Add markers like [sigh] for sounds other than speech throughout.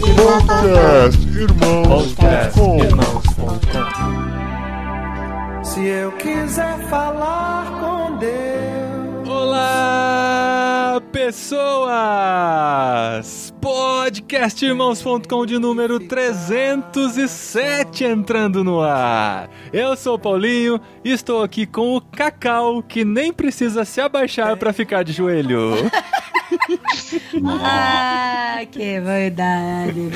Podcast Irmãos. Se eu quiser falar com Deus. Olá, pessoas! Podcastirmãos.com de número 307 entrando no ar. Eu sou o Paulinho e estou aqui com o Cacau, que nem precisa se abaixar para ficar de joelho. [laughs] Ah, que verdade.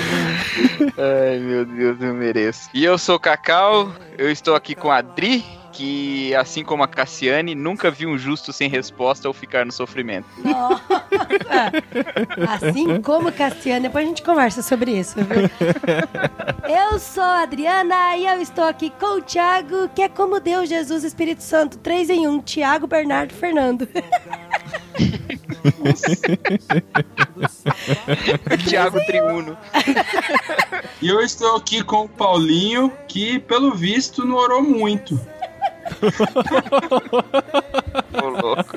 Ai, meu Deus, eu mereço. E eu sou o Cacau, eu estou aqui com a Adri, que, assim como a Cassiane, nunca viu um justo sem resposta ou ficar no sofrimento. Nossa. [laughs] Assim como Cassiano, depois a gente conversa sobre isso, viu? Eu sou a Adriana e eu estou aqui com o Thiago, que é como Deus, Jesus, Espírito Santo, três em um, Thiago, Bernardo, Fernando. [laughs] Tiago Triuno. E eu estou aqui com o Paulinho, que pelo visto não orou muito. Ô, louco.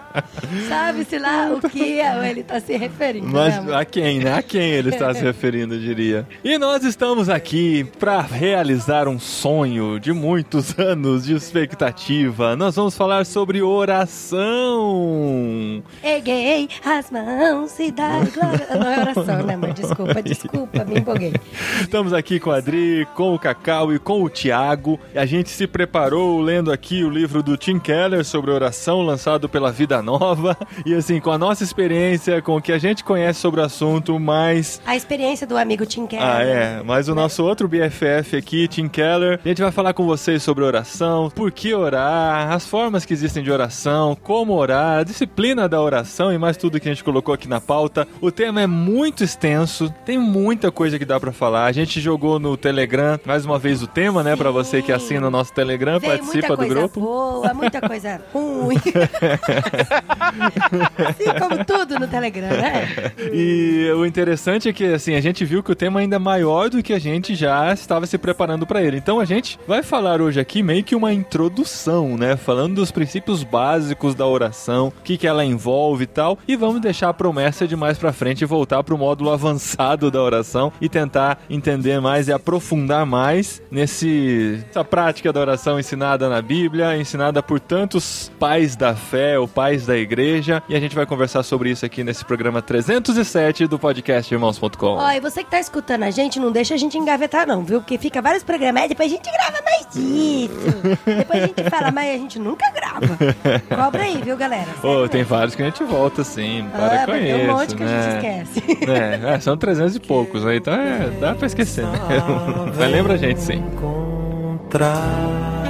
[laughs] Sabe-se lá o que ele tá se referindo. Mas né, a quem, né? A quem ele está se referindo, eu diria. E nós estamos aqui para realizar um sonho de muitos [laughs] anos de expectativa. Nós vamos falar sobre oração. Erguei as mãos e dá glória. Não é oração, né, amor? Desculpa, desculpa, me empolguei. Estamos aqui com a Adri, com o Cacau e com o Tiago. E a gente se preparou lendo aqui o livro do Tim Keller sobre oração, lançado pela Vida Nova. E assim, com a nossa experiência, com o que a gente conhece sobre o assunto, mais A experiência do amigo Tim Keller. Ah, é. Mas o nosso outro BFF aqui, Tim Keller, a gente vai falar com vocês sobre oração, por que orar, as formas que existem de oração, como orar, a disciplina da oração e mais tudo que a gente colocou aqui na pauta. O tema é muito extenso, tem muita coisa que dá pra falar. A gente jogou no Telegram mais uma vez o tema, né, Pra você que assina o nosso Telegram, Veio participa muita do coisa grupo. boa, muita coisa [laughs] ruim. [laughs] [laughs] assim como tudo no Telegram, né? E o interessante é que assim, a gente viu que o tema ainda é maior do que a gente já estava se preparando para ele. Então a gente vai falar hoje aqui meio que uma introdução, né? Falando dos princípios básicos da oração, o que, que ela envolve e tal. E vamos deixar a promessa de mais pra frente voltar pro módulo [laughs] avançado da oração e tentar entender mais e aprofundar mais nesse essa prática da oração ensinada na Bíblia, ensinada por tantos pais da fé ou pais da igreja. E a gente vai conversar sobre isso aqui nesse programa 307 do podcast Irmãos.com. Ó, e você que tá escutando a gente, não deixa a gente engavetar não, viu? Porque fica vários programas, aí depois a gente grava mais disso. depois a gente fala, mas a gente nunca grava. Cobra aí, viu, galera? Ô, Sério tem vários que a gente volta sim, para Ah, com mas tem isso, um monte que a né? gente esquece. [laughs] É, é, são 300 e poucos, né? Então é, dá pra esquecer, né? [laughs] Mas lembra a gente sim. Encontrar.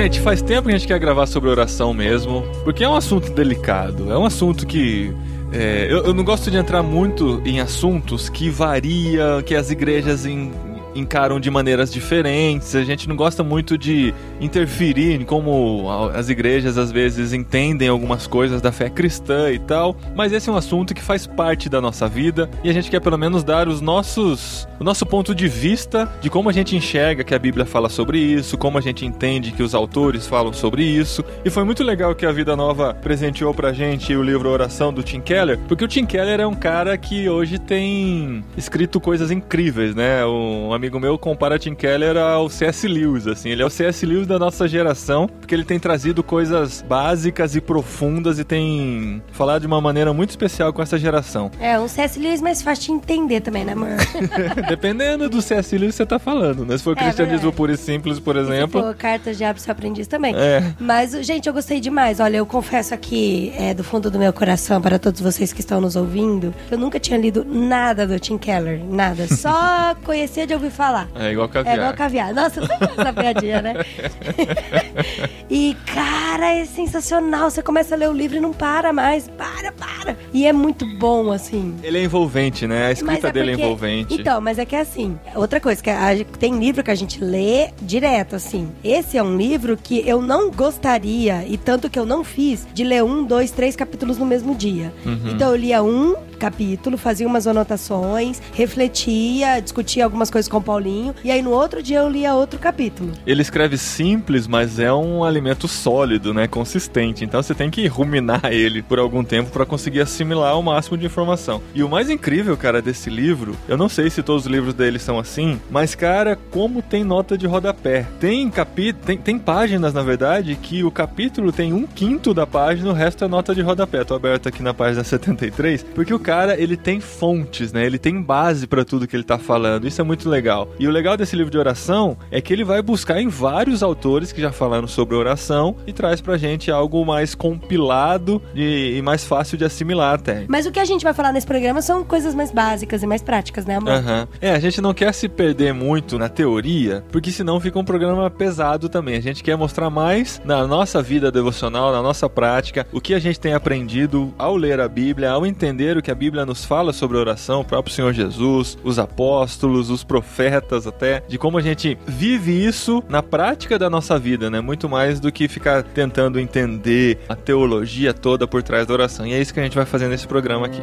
Gente, faz tempo que a gente quer gravar sobre oração mesmo, porque é um assunto delicado, é um assunto que. é, eu, eu não gosto de entrar muito em assuntos que varia, que as igrejas em- encaram de maneiras diferentes. A gente não gosta muito de interferir em como as igrejas às vezes entendem algumas coisas da fé cristã e tal. Mas esse é um assunto que faz parte da nossa vida e a gente quer pelo menos dar os nossos, o nosso ponto de vista de como a gente enxerga que a Bíblia fala sobre isso, como a gente entende que os autores falam sobre isso. E foi muito legal que a Vida Nova presenteou pra gente o livro Oração do Tim Keller, porque o Tim Keller é um cara que hoje tem escrito coisas incríveis, né? Um amigo meu compara Tim Keller ao C.S. Lewis, assim. Ele é o C.S. Lewis da nossa geração, porque ele tem trazido coisas básicas e profundas e tem falado de uma maneira muito especial com essa geração. É, um C.S. Lewis mais fácil de entender também, né, amor? [laughs] Dependendo do C.S. Lewis que você tá falando, né? Se for É cristianismo verdade. puro e simples, por exemplo. Pô, cartas de Seu Aprendiz também. É. Mas, gente, eu gostei demais. Olha, eu confesso aqui, é, do fundo do meu coração, para todos vocês que estão nos ouvindo, eu nunca tinha lido nada do Tim Keller. Nada. Só [laughs] conhecia de ouvir falar. É igual É caviar. igual caviar. Nossa, faço essa piadinha, né? [laughs] e, cara, é sensacional. Você começa a ler o livro e não para mais. Para, para. E é muito bom, assim. Ele é envolvente, né? A escrita dele porque- é envolvente. Então, mas é que é assim, outra coisa, que a- tem livro que a gente lê direto, assim. Esse é um livro que eu não gostaria, e tanto que eu não fiz, de ler um, dois, três capítulos no mesmo dia. Uhum. Então eu lia um, capítulo, fazia umas anotações, refletia, discutia algumas coisas com o Paulinho, e aí no outro dia eu lia outro capítulo. Ele escreve simples, mas é um alimento sólido, né? Consistente. Então você tem que ruminar [laughs] ele por algum tempo para conseguir assimilar o máximo de informação. E o mais incrível, cara, desse livro, eu não sei se todos os livros dele são assim, mas, cara, como tem nota de rodapé. Tem capítulo, tem, tem páginas, na verdade, que o capítulo tem um quinto da página, o resto é nota de rodapé. Tô aberto aqui na página 73, porque o cara, ele tem fontes, né? Ele tem base para tudo que ele tá falando. Isso é muito legal. E o legal desse livro de oração é que ele vai buscar em vários autores que já falaram sobre oração e traz pra gente algo mais compilado e, e mais fácil de assimilar até. Mas o que a gente vai falar nesse programa são coisas mais básicas e mais práticas, né, amor? Aham. É, a gente não quer se perder muito na teoria, porque senão fica um programa pesado também. A gente quer mostrar mais na nossa vida devocional, na nossa prática, o que a gente tem aprendido ao ler a Bíblia, ao entender o que a Bíblia nos fala sobre oração, o próprio Senhor Jesus, os apóstolos, os profetas até, de como a gente vive isso na prática da nossa vida, né? Muito mais do que ficar tentando entender a teologia toda por trás da oração. E é isso que a gente vai fazer nesse programa aqui.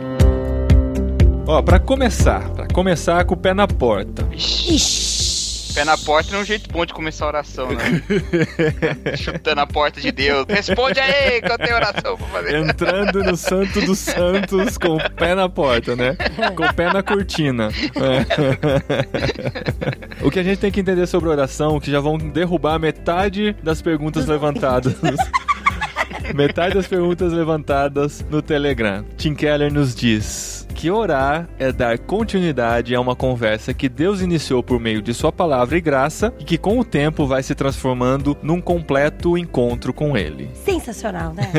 Ó, pra começar, pra começar com o pé na porta. Ixi. Pé na porta não é um jeito bom de começar a oração, né? [laughs] Chutando a porta de Deus. Responde aí que eu tenho oração pra fazer. Entrando no Santo dos Santos com o pé na porta, né? Com o pé na cortina. É. O que a gente tem que entender sobre oração, que já vão derrubar metade das perguntas levantadas. Metade das perguntas levantadas no Telegram. Tim Keller nos diz que orar é dar continuidade a uma conversa que Deus iniciou por meio de sua palavra e graça e que com o tempo vai se transformando num completo encontro com ele. Sensacional, né?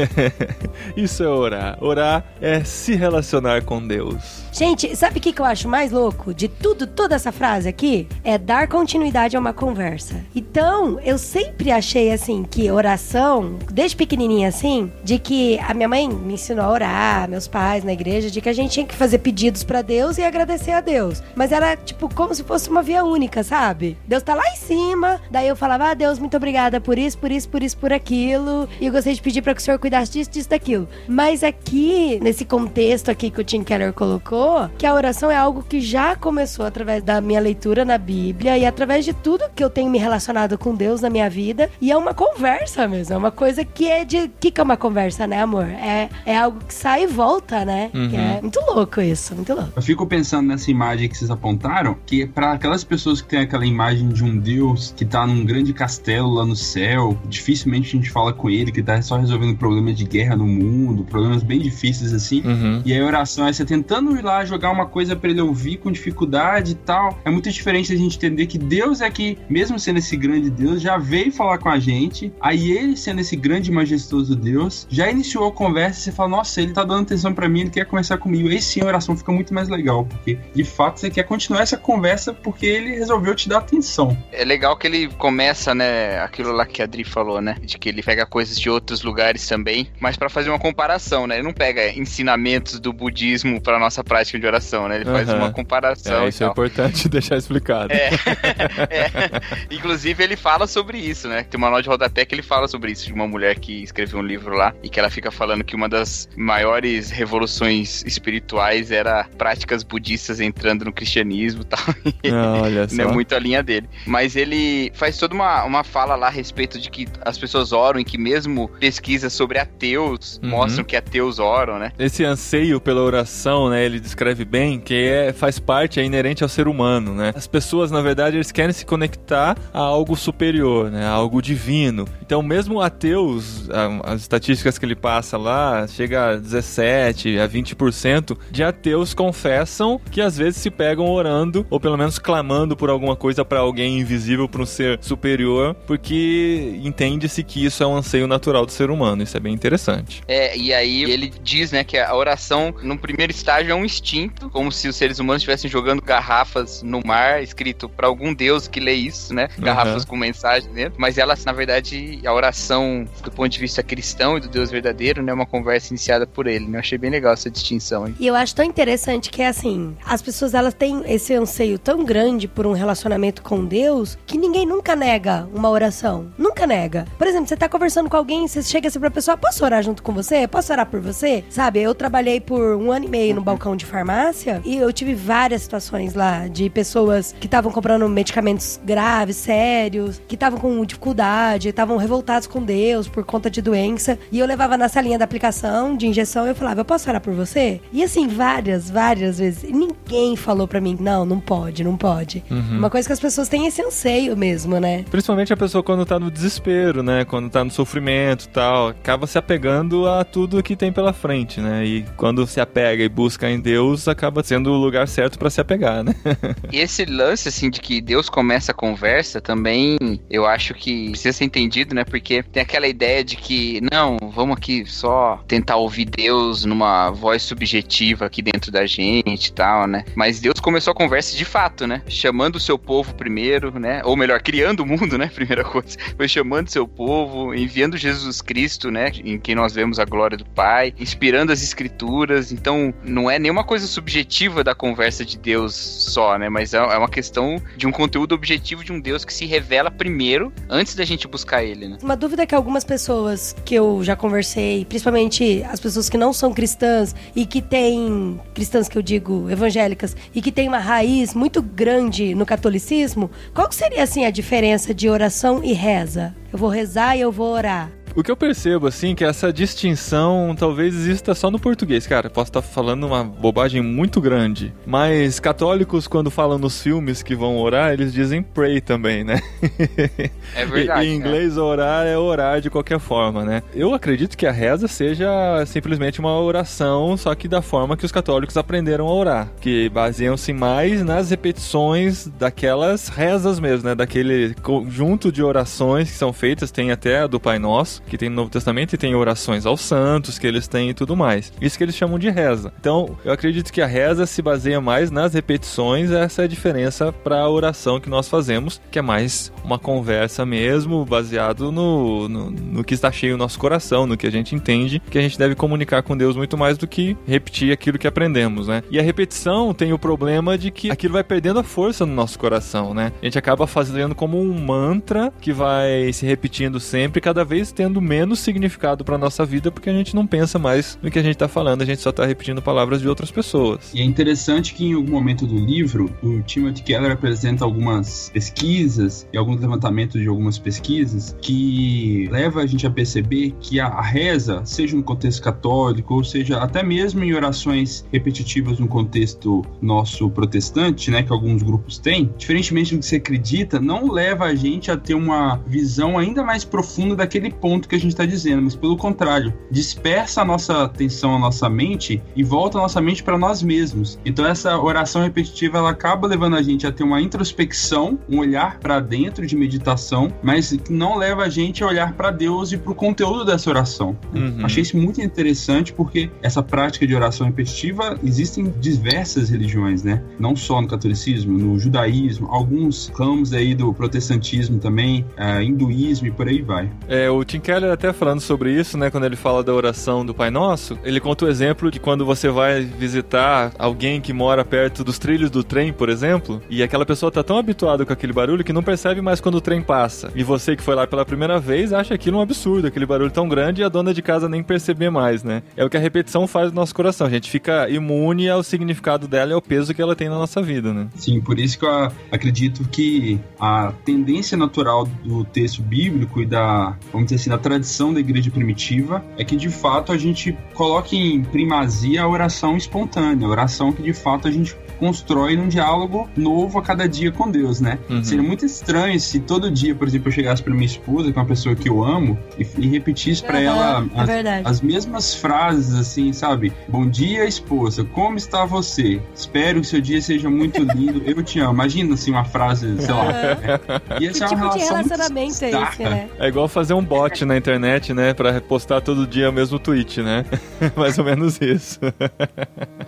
[laughs] Isso é orar. Orar é se relacionar com Deus. Gente, sabe o que, que eu acho mais louco de tudo, toda essa frase aqui? É dar continuidade a uma conversa. Então, eu sempre achei assim que oração, desde pequenininha assim, de que a minha mãe me ensinou a orar, meus pais na igreja, de que a gente tinha que fazer pedidos pra Deus e agradecer a Deus. Mas era tipo como se fosse uma via única, sabe? Deus tá lá em cima, daí eu falava: "Ah, Deus, muito obrigada por isso, por isso, por isso, por aquilo, e eu gostaria de pedir para que o Senhor cuidasse disso, disso, daquilo". Mas aqui, nesse contexto aqui que o Tim Keller colocou, que a oração é algo que já começou através da minha leitura na Bíblia e através de tudo que eu tenho me relacionado com Deus na minha vida. E é uma conversa mesmo. É uma coisa que é de. O que, que é uma conversa, né, amor? É, é algo que sai e volta, né? Uhum. Que é muito louco isso, muito louco. Eu fico pensando nessa imagem que vocês apontaram, que é para aquelas pessoas que têm aquela imagem de um Deus que tá num grande castelo lá no céu, dificilmente a gente fala com ele, que tá só resolvendo problemas de guerra no mundo, problemas bem difíceis assim. Uhum. E aí a oração é você tentando ir lá jogar uma coisa para ele ouvir com dificuldade e tal. É muito diferente a gente entender que Deus é que, mesmo sendo esse grande Deus, já veio falar com a gente. Aí ele, sendo esse grande e majestoso Deus, já iniciou a conversa e você fala: Nossa, ele tá dando atenção para mim, ele quer conversar comigo. Aí sim a oração fica muito mais legal, porque de fato você quer continuar essa conversa porque ele resolveu te dar atenção. É legal que ele começa, né, aquilo lá que a Adri falou, né, de que ele pega coisas de outros lugares também, mas pra fazer uma comparação, né, ele não pega ensinamentos do budismo pra nossa prática de oração, né, ele faz Aham. uma comparação É, isso é importante [laughs] deixar explicado. É. [laughs] É. Inclusive, ele fala sobre isso, né? Tem uma nota de rodapé que ele fala sobre isso, de uma mulher que escreveu um livro lá e que ela fica falando que uma das maiores revoluções espirituais era práticas budistas entrando no cristianismo e tal. [laughs] Ah, olha só. Não é muito a linha dele. Mas ele faz toda uma, uma fala lá a respeito de que as pessoas oram e que mesmo pesquisas sobre ateus Uhum. mostram que ateus oram, né? Esse anseio pela oração, né, ele descreve bem que é, faz parte, é inerente ao ser humano, né? As pessoas, na verdade, eles querem se conectar a algo superior, né, a algo divino. Então, mesmo ateus, as estatísticas que ele passa lá, chega a 17, a 20% de ateus confessam que às vezes se pegam orando ou pelo menos clamando por alguma coisa para alguém invisível, para um ser superior, porque entende-se que isso é um anseio natural do ser humano. Isso é bem interessante. É, e aí ele diz, né, que a oração, no primeiro estágio, é um instinto, como se os seres humanos estivessem jogando garrafas no mar, escrito pra algum deus que lê isso, né? Garrafas com mensagem dentro. Mas elas, na verdade, a oração, do ponto de vista cristão e do Deus verdadeiro, né, é uma conversa iniciada por ele, né? Eu achei bem legal essa distinção aí. E eu acho tão interessante que é assim, as pessoas elas têm esse anseio tão grande por um relacionamento com Deus que ninguém nunca nega uma oração. Nunca nega. Por exemplo, você tá conversando com alguém, você chega assim pra pessoa, posso orar junto com você? Posso orar por você? Sabe, eu trabalhei por um ano e meio no balcão de farmácia e eu tive várias situações lá de pessoas que estavam comprando medicamentos graves, sérios, que estavam com dificuldade, estavam revoltados com Deus por conta de doença. E eu levava na salinha da aplicação de injeção e eu falava, eu posso orar por você? E assim, várias, várias vezes. E ninguém falou pra mim, não, não pode, não pode. Uma coisa que as pessoas têm esse anseio mesmo, né? Principalmente a pessoa quando tá no desespero, né? Quando tá no sofrimento tal, acaba se apegando a tudo que tem pela frente, né? E quando se apega e busca em Deus, acaba sendo o lugar certo pra se apegar, né? [laughs] E esse lance, assim, de que Deus começa a conversa também, eu acho que precisa ser entendido, né? Porque tem aquela ideia de que, não, vamos aqui só tentar ouvir Deus numa voz subjetiva aqui dentro da gente e tal, né? Mas Deus começou a conversa de fato, né? Chamando o seu povo primeiro, né? Ou melhor, criando o mundo, né? [laughs] Primeira coisa. Foi chamando seu povo, enviando Jesus Cristo, né? Em quem nós vemos a glória do Pai, inspirando as escrituras. Então, não é nenhuma coisa subjetiva da conversa de Deus só, né? Mas é é uma questão de um conteúdo objetivo de um Deus que se revela primeiro, antes da gente buscar ele, né? Uma dúvida que algumas pessoas que eu já conversei, principalmente as pessoas que não são cristãs e que têm, cristãs que eu digo, evangélicas, e que têm uma raiz muito grande no catolicismo, qual seria assim a diferença de oração e reza? Eu vou rezar e eu vou orar. O que eu percebo, assim, que essa distinção talvez exista só no português. Cara, posso estar falando uma bobagem muito grande. Mas católicos, quando falam nos filmes que vão orar, eles dizem pray também, né? É verdade. E, [laughs] em inglês, orar é orar de qualquer forma, né? Eu acredito que a reza seja simplesmente uma oração, só que da forma que os católicos aprenderam a orar. Que baseiam-se mais nas repetições daquelas rezas mesmo, né? Daquele conjunto de orações que são feitas, tem até a do Pai Nosso que tem no Novo Testamento e tem orações aos santos que eles têm e tudo mais. Isso que eles chamam de reza. Então, eu acredito que a reza se baseia mais nas repetições, essa é a diferença para a oração que nós fazemos, que é mais uma conversa mesmo, baseado no, no, no que está cheio no nosso coração, no que a gente entende, que a gente deve comunicar com Deus muito mais do que repetir aquilo que aprendemos, né? E a repetição tem o problema de que aquilo vai perdendo a força no nosso coração, né? A gente acaba fazendo como um mantra que vai se repetindo sempre, cada vez tendo menos significado para nossa vida, porque a gente não pensa mais no que a gente está falando, a gente só está repetindo palavras de outras pessoas. E é interessante que em algum momento do livro, o Timothy Keller apresenta algumas pesquisas e alguns levantamentos de algumas pesquisas que leva a gente a perceber que a, reza, seja no contexto católico, ou seja até mesmo em orações repetitivas no contexto nosso protestante, né, que alguns grupos têm, diferentemente do que você acredita, não leva a gente a ter uma visão ainda mais profunda daquele ponto que a gente está dizendo, mas pelo contrário, dispersa a nossa atenção, a nossa mente e volta a nossa mente para nós mesmos. Então essa oração repetitiva ela acaba levando a gente a ter uma introspecção, um olhar para dentro de meditação, mas não leva a gente a olhar para Deus e para o conteúdo dessa oração. Uhum. Achei isso muito interessante porque essa prática de oração repetitiva existem diversas religiões, né? Não só no catolicismo, no judaísmo, alguns ramos aí do protestantismo também, eh, hinduísmo e por aí vai. É, o Tim Keller até falando sobre isso, né, quando ele fala da oração do Pai Nosso, ele conta o exemplo de quando você vai visitar alguém que mora perto dos trilhos do trem, por exemplo, e aquela pessoa tá tão habituada com aquele barulho que não percebe mais quando o trem passa. E você que foi lá pela primeira vez acha aquilo um absurdo, aquele barulho tão grande e a dona de casa nem perceber mais, né? É o que a repetição faz no nosso coração. A gente fica imune ao significado dela e ao peso que ela tem na nossa vida, né? Sim, por isso que eu acredito que a tendência natural do texto bíblico e da, vamos dizer assim, da tradição da igreja primitiva é que de fato a gente coloque em primazia a oração espontânea, a oração que de fato a gente constrói num diálogo novo a cada dia com Deus, né? Uhum. Seria muito estranho se todo dia, por exemplo, eu chegasse pra minha esposa, que é uma pessoa que eu amo, e, e repetisse pra Aham, ela é as, verdade. as mesmas frases, assim, sabe? Bom dia, esposa, como está você? Espero que seu dia seja muito [laughs] lindo, eu te amo. Imagina, assim, uma frase, sei lá. Ia Que ser tipo uma de relação muito relacionamento é esse, né? É igual fazer um bot, na internet, né? Pra postar todo dia o mesmo tweet, né? [laughs] Mais ou menos isso.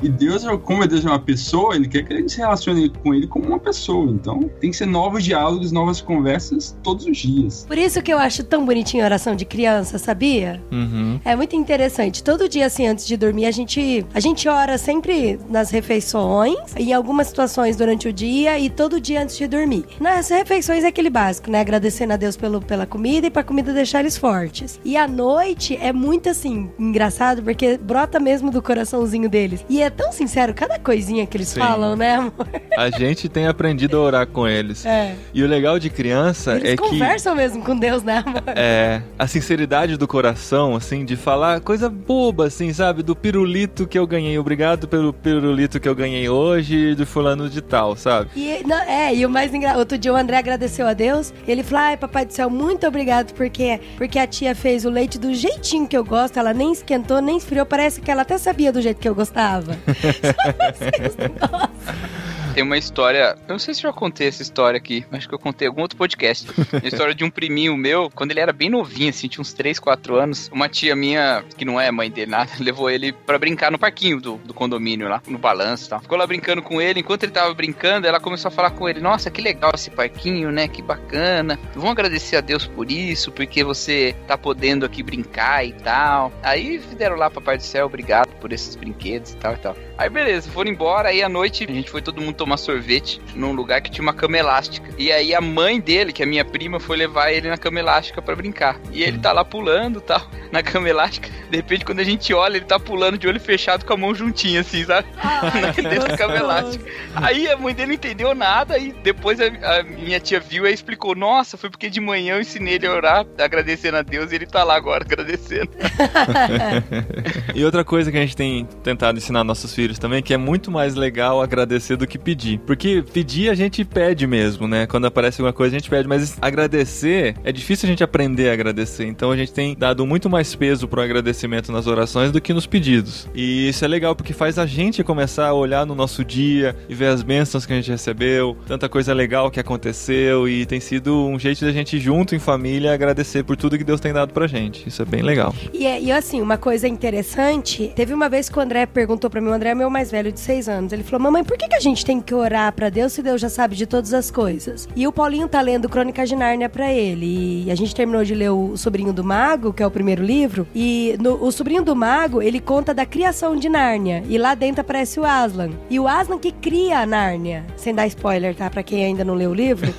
E Deus, como Deus é uma pessoa, ele quer que a gente se relacione com ele como uma pessoa. Então, tem que ser novos diálogos, novas conversas todos os dias. Por isso que eu acho tão bonitinho a oração de criança, sabia? Uhum. É muito interessante. Todo dia, assim, antes de dormir, a gente, a gente ora sempre nas refeições, em algumas situações durante o dia e todo dia antes de dormir. Nas refeições é aquele básico, né? Agradecendo a Deus pelo, pela comida e pra comida deixar eles fortes. E à noite é muito, assim, engraçado, porque brota mesmo do coraçãozinho deles. E é tão sincero cada coisinha que eles Sim. falam, né, amor? A gente tem aprendido a orar com eles. É. E o legal de criança Eles é que. conversam mesmo com Deus, né, amor? É, a sinceridade do coração, assim, de falar coisa boba, assim, sabe? Do pirulito que eu ganhei. Obrigado pelo pirulito que eu ganhei hoje, do fulano de tal, sabe? E, não, é, e o mais engraçado, outro dia o André agradeceu a Deus, ele falou, ai, papai do céu, muito obrigado, porque, porque a tia fez o leite do jeitinho que eu gosto, ela nem esquentou, nem esfriou, parece que ela até sabia do jeito que eu gostava. [laughs] Só vocês não ます Tem uma história, eu não sei se eu já contei essa história aqui, acho que eu contei em algum outro podcast. [laughs] A história de um priminho meu, quando ele era bem novinho, assim, tinha uns 3, 4 anos, uma tia minha, que não é mãe dele nada, [laughs] levou ele pra brincar no parquinho do, do condomínio lá, no balanço e tal. Ficou lá brincando com ele, enquanto ele tava brincando, ela começou a falar com ele, nossa, que legal esse parquinho, né, que bacana. Vamos agradecer a Deus por isso, porque você tá podendo aqui brincar e tal. Aí deram lá Papai do Céu, obrigado por esses brinquedos e tal e tal. Aí beleza, foram embora, aí à noite a gente foi todo mundo tomar sorvete num lugar que tinha uma cama elástica. E aí a mãe dele, que é minha prima, foi levar ele na cama elástica pra brincar. E ele tá lá pulando tal, [laughs] na cama elástica. De repente, quando a gente olha, ele tá pulando de olho fechado com a mão juntinha, assim, sabe? [laughs] Dentro da cama elástica. Aí a mãe dele não entendeu nada e depois a, a minha tia viu e explicou: Nossa, foi porque de manhã eu ensinei ele a orar, agradecendo a Deus, e ele tá lá agora agradecendo. [laughs] E outra coisa que a gente tem tentado ensinar nossos filhos também, que é muito mais legal agradecer do que pedir. Porque pedir a gente pede mesmo, né? Quando aparece alguma coisa a gente pede, mas agradecer é difícil a gente aprender a agradecer. Então a gente tem dado muito mais peso pro agradecimento nas orações do que nos pedidos. E isso é legal porque faz a gente começar a olhar no nosso dia e ver as bênçãos que a gente recebeu, tanta coisa legal que aconteceu e tem sido um jeito da gente junto em família agradecer por tudo que Deus tem dado pra gente. Isso é bem legal. E, é- e assim, uma coisa interessante, teve uma vez que o André perguntou pra mim, o André é meu mais velho de seis anos, ele falou, mamãe, por que, que a gente tem que orar pra Deus se Deus já sabe de todas as coisas? E o Paulinho tá lendo Crônicas de Nárnia pra ele, e a gente terminou de ler o Sobrinho do Mago, que é o primeiro livro, e no, o Sobrinho do Mago, ele conta da criação de Nárnia, e lá dentro aparece o Aslan. E o Aslan que cria a Nárnia, sem dar spoiler, tá? Pra quem ainda não leu o livro. [laughs]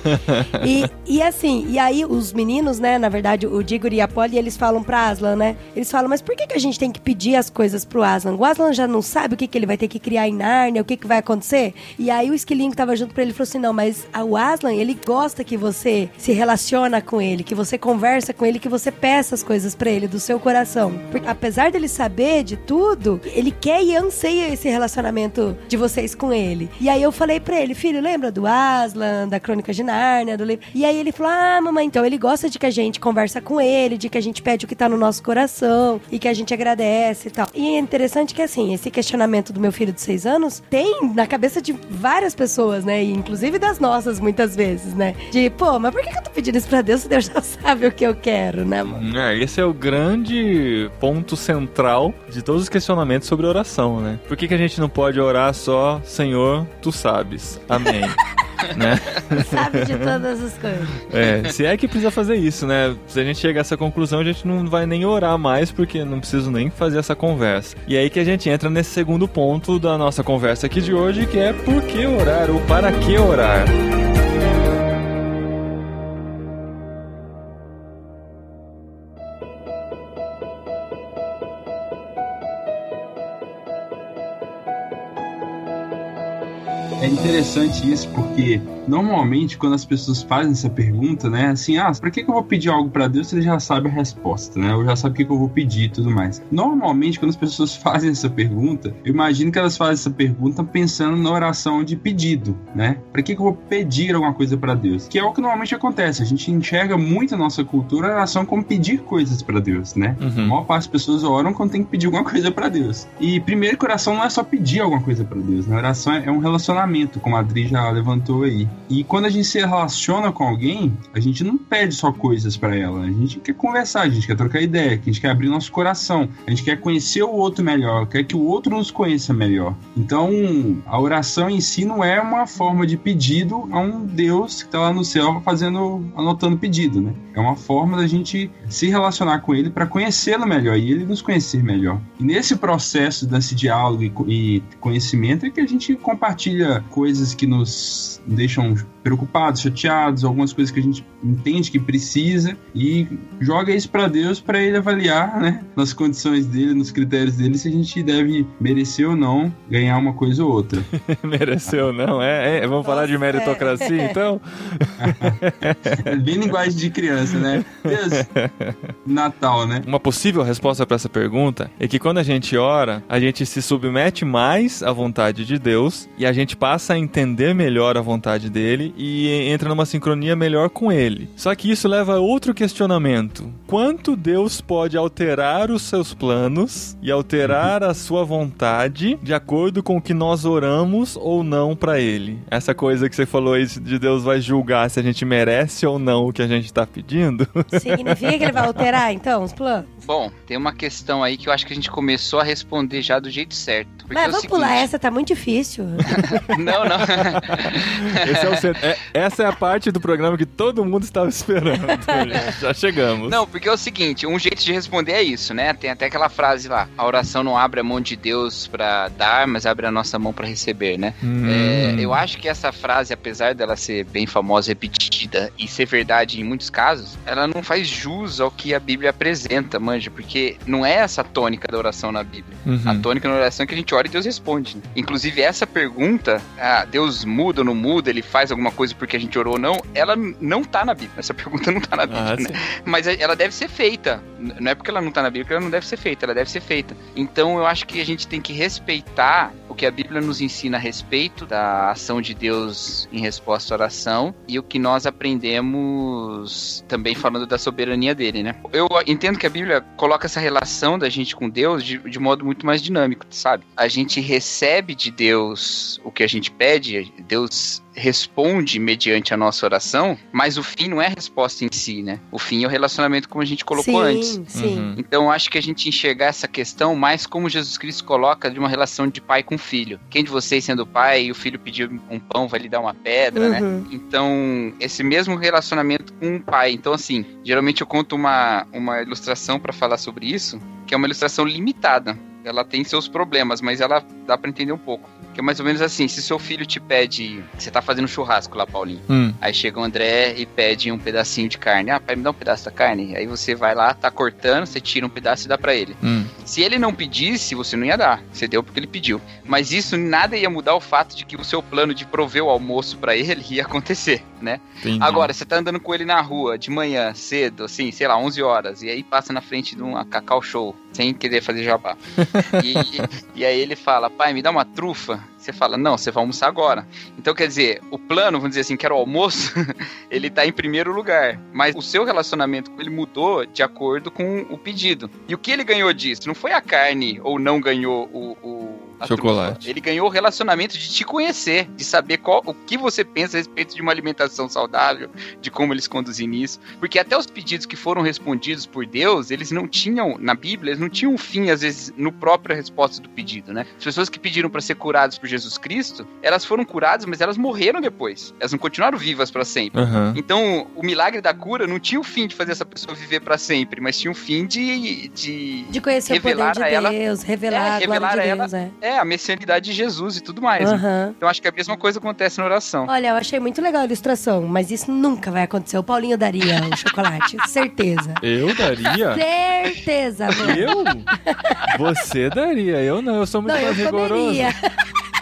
E, e assim, e aí os meninos, né, na verdade, o Diggory e a Polly, eles falam pra Aslan, né? Eles falam, mas por que, que a gente tem que pedir as coisas pro Aslan? O Aslan já não sabe o que, que ele vai ter que criar em Nárnia, o que, que vai acontecer? E aí o esquilinho que tava junto pra ele falou assim, não, mas o Aslan, ele gosta que você se relaciona com ele, que você conversa com ele, que você peça as coisas pra ele, do seu coração. Porque apesar dele saber de tudo, ele quer e anseia esse relacionamento de vocês com ele. E aí eu falei pra ele, filho, lembra do Aslan, da Crônica de Nárnia, do livro? E aí ele falou, ah, mamãe, então ele gosta de que a gente conversa com ele, de que a gente pede o que tá no nosso coração e que a gente agradece e tal. E é interessante que, assim, esse questionamento do meu filho de seis anos tem na cabeça de várias pessoas, né? E inclusive das nossas, muitas vezes, né? De, pô, mas por que que eu tô pedindo isso pra Deus se Deus já [laughs] sabe o que eu quero, né, mano? É, esse é o grande ponto central de todos os questionamentos sobre oração, né? Por que, que a gente não pode orar só, Senhor, tu sabes? Amém. [laughs] né? [laughs] Sabe de todas as coisas. É, se é que precisa fazer isso, né? Se a gente chegar a essa conclusão, a gente não vai nem orar mais, porque não preciso nem fazer essa conversa. E aí que a gente entra nesse segundo ponto da nossa conversa aqui de hoje, que é por que orar ou para que orar. Interessante isso porque normalmente quando as pessoas fazem essa pergunta, né, assim, ah, pra que, que eu vou pedir algo pra Deus se ele já sabe a resposta, né? Ou já sabe o que, que eu vou pedir e tudo mais. Normalmente quando as pessoas [laughs] fazem essa pergunta, eu imagino que elas fazem essa pergunta pensando na oração de pedido, né? Pra que, que eu vou pedir alguma coisa pra Deus? Que é o que normalmente acontece. A gente enxerga muito a nossa cultura a oração como pedir coisas pra Deus, né? A Uhum. maior parte das pessoas oram quando tem que pedir alguma [laughs] coisa pra Deus. E primeiro que oração não é só pedir alguma coisa pra Deus, né? Oração é um relacionamento relacionamento, como a Adri já levantou aí. E quando a gente se relaciona com alguém, a gente não pede só coisas para ela. A gente quer conversar, a gente quer trocar ideia, a gente quer abrir nosso coração, a gente quer conhecer o outro melhor, quer que o outro nos conheça melhor. Então, a oração em si não é uma forma de pedido a um Deus que está lá no céu fazendo, anotando pedido, né? É uma forma da gente se relacionar com ele para conhecê-lo melhor e ele nos conhecer melhor. E nesse processo desse diálogo e conhecimento é que a gente compartilha coisas que nos deixam PlayStation preocupados, chateados, algumas coisas que a gente entende que precisa e joga isso para Deus para ele avaliar, né, nas condições dele, nos critérios dele, se a gente deve merecer ou não ganhar uma coisa ou outra. [laughs] merecer ou não, é, é vamos falar de meritocracia, é. então. é bem linguagem de criança, né? Deus, Natal, né? Uma possível resposta para essa pergunta é que quando a gente ora, a gente se submete mais à vontade de Deus e a gente passa a entender melhor a vontade dele e entra numa sincronia melhor com ele. Só que isso leva a outro questionamento: quanto Deus pode alterar os seus planos e alterar a sua vontade de acordo com o que nós oramos ou não para ele? Essa coisa que você falou aí de Deus vai julgar se a gente merece ou não o que a gente está pedindo. Significa que ele vai alterar então os planos? Bom, tem uma questão aí que eu acho que a gente começou a responder já do jeito certo. Mas é vamos seguinte... pular essa, tá muito difícil. [laughs] não, não. [laughs] É é, essa é a parte do programa que todo mundo estava esperando. [laughs] já chegamos. Não, porque é o seguinte, um jeito de responder é isso, né? Tem até aquela frase lá, a oração não abre a mão de Deus para dar, mas abre a nossa mão para receber, né? Hum. É, eu acho que essa frase, apesar dela ser bem famosa, repetida e ser verdade em muitos casos, ela não faz jus ao que a Bíblia apresenta, manja, porque não é essa a tônica da oração na Bíblia. Uhum. A tônica da oração é que a gente ora e Deus responde. Né? Inclusive, essa pergunta, ah, Deus muda ou não muda, ele faz alguma coisa porque a gente orou ou não, ela não tá na Bíblia. Essa [laughs] pergunta não tá na Bíblia, ah, né? Mas ela deve ser feita. Não é porque ela não tá na Bíblia que ela não deve ser feita, ela deve ser feita. Então eu acho que a gente tem que respeitar o que a Bíblia nos ensina a respeito da ação de Deus em resposta à oração e o que nós aprendemos também falando da soberania dele, né? Eu entendo que a Bíblia coloca essa relação da gente com Deus de, de modo muito mais dinâmico, sabe? A gente recebe de Deus o que a gente pede, Deus responde mediante a nossa oração, mas o fim não é a resposta em si, né? O fim é o relacionamento como a gente colocou sim, antes. Sim. Uhum. Então acho que a gente enxergar essa questão mais como Jesus Cristo coloca de uma relação de pai com filho. Quem de vocês sendo pai e o filho pediu um pão vai lhe dar uma pedra, né? uhum. né? Então, esse mesmo relacionamento com o pai. Então, assim, geralmente eu conto uma, uma ilustração para falar sobre isso, que é uma ilustração limitada. Ela tem seus problemas, mas ela dá para entender um pouco. Que é mais ou menos assim, se seu filho te pede. Você tá fazendo churrasco lá, Paulinho. Hum. Aí chega o André e pede um pedacinho de carne. Ah, pai, me dá um pedaço da carne. Aí você vai lá, tá cortando, você tira um pedaço e dá para ele. Hum. Se ele não pedisse, você não ia dar. Você deu porque ele pediu. Mas isso nada ia mudar o fato de que o seu plano de prover o almoço para ele ia acontecer, né? Entendi. Agora, você tá andando com ele na rua de manhã, cedo, assim, sei lá, 11 horas, e aí passa na frente de uma cacau show, sem querer fazer jabá. [laughs] [laughs] e, e aí ele fala, pai, me dá uma trufa. Você fala, não, você vai almoçar agora. Então, quer dizer, o plano, vamos dizer assim, que era o almoço, [laughs] ele tá em primeiro lugar. Mas o seu relacionamento com ele mudou de acordo com o pedido. E o que ele ganhou disso? Não foi a carne ou não ganhou o, o Chocolate. Trufa. Ele ganhou o relacionamento de te conhecer, de saber qual, o que você pensa a respeito de uma alimentação saudável, de como eles conduzem nisso. Porque até os pedidos que foram respondidos por Deus, eles não tinham, na Bíblia, eles não tinham um fim, às vezes, no próprio resposta do pedido, né? As pessoas que pediram para ser curadas por Jesus Cristo, elas foram curadas, mas elas morreram depois. Elas não continuaram vivas para sempre. Uhum. Então, o milagre da cura não tinha o fim de fazer essa pessoa viver para sempre, mas tinha o fim de. De, de conhecer o poder de Deus, revelar, é, revelar a, a ela. Deus, é. É. a messianidade de Jesus e tudo mais. Uhum. Né? Então, acho que a mesma coisa acontece na oração. Olha, eu achei muito legal a ilustração, mas isso nunca vai acontecer. O Paulinho daria o chocolate, [laughs] certeza. Eu daria? Certeza, mano. Eu? Você daria, eu não, eu sou muito não, mais eu rigoroso.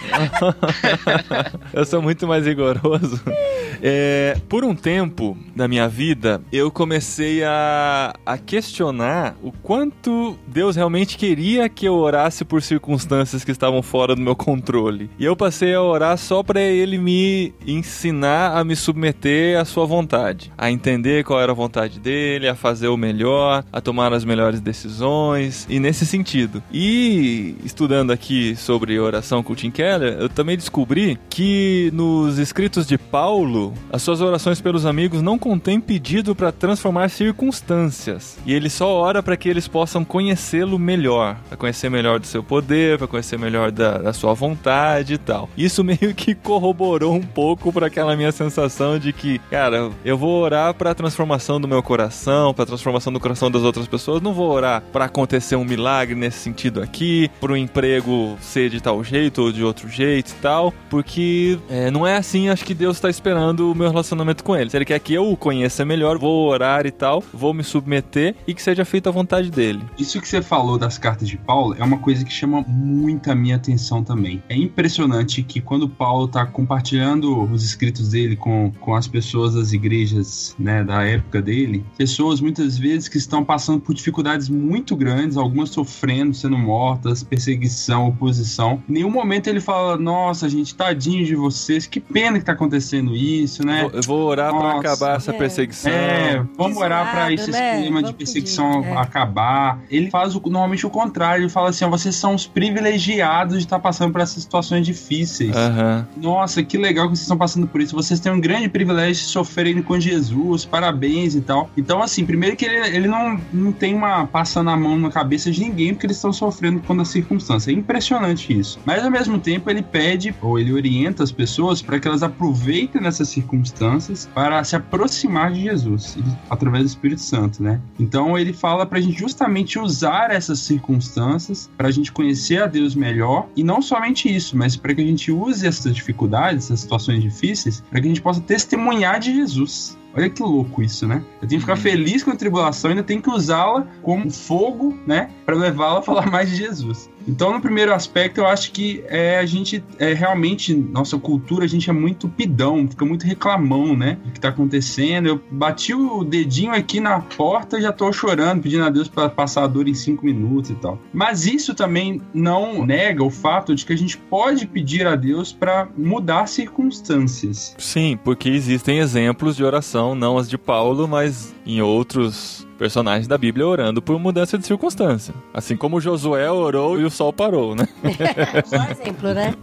[laughs] eu sou muito mais rigoroso. [laughs] É, por um tempo da minha vida, eu comecei a, a questionar o quanto Deus realmente queria que eu orasse por circunstâncias que estavam fora do meu controle. E eu passei a orar só para Ele me ensinar a me submeter à Sua vontade, a entender qual era a vontade dele, a fazer o melhor, a tomar as melhores decisões, e nesse sentido. E estudando aqui sobre oração com o Tim Keller, eu também descobri que nos escritos de Paulo, as suas orações pelos amigos não contêm pedido para transformar circunstâncias. E ele só ora para que eles possam conhecê-lo melhor, para conhecer melhor do seu poder, para conhecer melhor da, da, sua vontade e tal. Isso [laughs] meio que corroborou um pouco para aquela minha sensação de que, cara, eu vou orar para a transformação do meu coração, para a transformação do coração das outras pessoas, não vou orar para acontecer um milagre nesse sentido aqui, para o emprego ser de tal jeito ou de outro jeito e tal, porque é, não é assim, acho que Deus está esperando o meu relacionamento com Ele. Se Ele quer que eu o conheça melhor, vou orar e tal, vou me submeter e que seja feita a vontade dele. Isso que você falou das cartas de Paulo é uma coisa que chama muita minha atenção também. É impressionante que quando Paulo está compartilhando os escritos dele com, com as pessoas das igrejas né, da época dele, pessoas muitas vezes que estão passando por dificuldades muito grandes, algumas sofrendo, sendo mortas, perseguição, oposição. Em nenhum momento ele fala, nossa, gente, tadinho de vocês, que pena que tá acontecendo isso, né? Eu vou orar para acabar essa é. perseguição. É, vamos orar para esse né? clima de perseguição pedir, é. acabar. Ele faz o, normalmente o contrário, ele fala assim, ó, vocês são os privilegiados de estar tá passando por essas situações difíceis. Uhum. Nossa, que legal que vocês estão passando por isso. Vocês têm um grande privilégio de sofrerem com Jesus, parabéns e tal. Então, assim, primeiro que ele, ele não, não tem uma passando a mão na cabeça de ninguém porque eles estão sofrendo com a circunstância. É impressionante isso. Mas ao mesmo tempo ele pede ou ele orienta as pessoas para que elas aproveitem nessas circunstâncias para se aproximar de Jesus através do Espírito Santo, né? Então ele fala para a gente justamente usar essas circunstâncias para a gente conhecer a Deus melhor e não somente isso, mas para que a gente use essas dificuldades, essas situações difíceis, para que a gente possa testemunhar de Jesus. Olha que louco isso, né? Eu tenho que ficar uhum. feliz com a tribulação e ainda tenho que usá-la como fogo, né? Para levá-la a falar mais de Jesus. Então, no primeiro aspecto, eu acho que é, a gente é realmente, nossa cultura, a gente é muito pidão, fica muito reclamão, né? Do que tá acontecendo. Eu bati o dedinho aqui na porta e já tô chorando, pedindo a Deus para passar a dor em cinco minutos e tal. Mas isso também não nega o fato de que a gente pode pedir a Deus para mudar circunstâncias. Sim, porque existem exemplos de oração, não as de Paulo, mas em outros personagens da Bíblia orando por mudança de circunstância. Assim como Josué orou e o sol parou, né? [laughs] Só exemplo, né?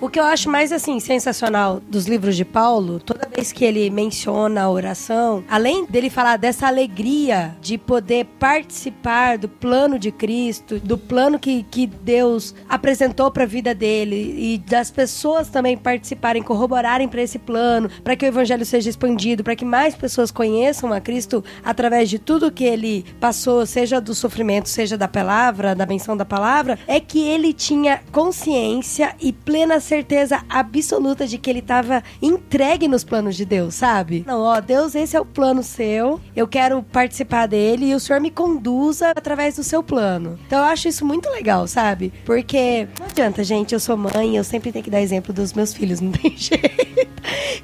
O que eu acho mais, assim, sensacional dos livros de Paulo, toda vez que ele menciona a oração, além dele falar dessa alegria de poder participar do plano de Cristo, do plano que, que Deus apresentou para a vida dele e das pessoas também participarem, corroborarem para esse plano, para que o evangelho seja expandido, para que mais pessoas conheçam a Cristo através de tudo tudo que ele passou, seja do sofrimento, seja da palavra, da menção da palavra, é que ele tinha consciência e plena certeza absoluta de que ele estava entregue nos planos de Deus, sabe? Não, ó, Deus, esse é o plano seu, eu quero participar dele e o Senhor me conduza através do seu plano. Então eu acho isso muito legal, sabe? Porque não adianta, gente, eu sou mãe, eu sempre tenho que dar exemplo dos meus filhos, [laughs] não tem jeito.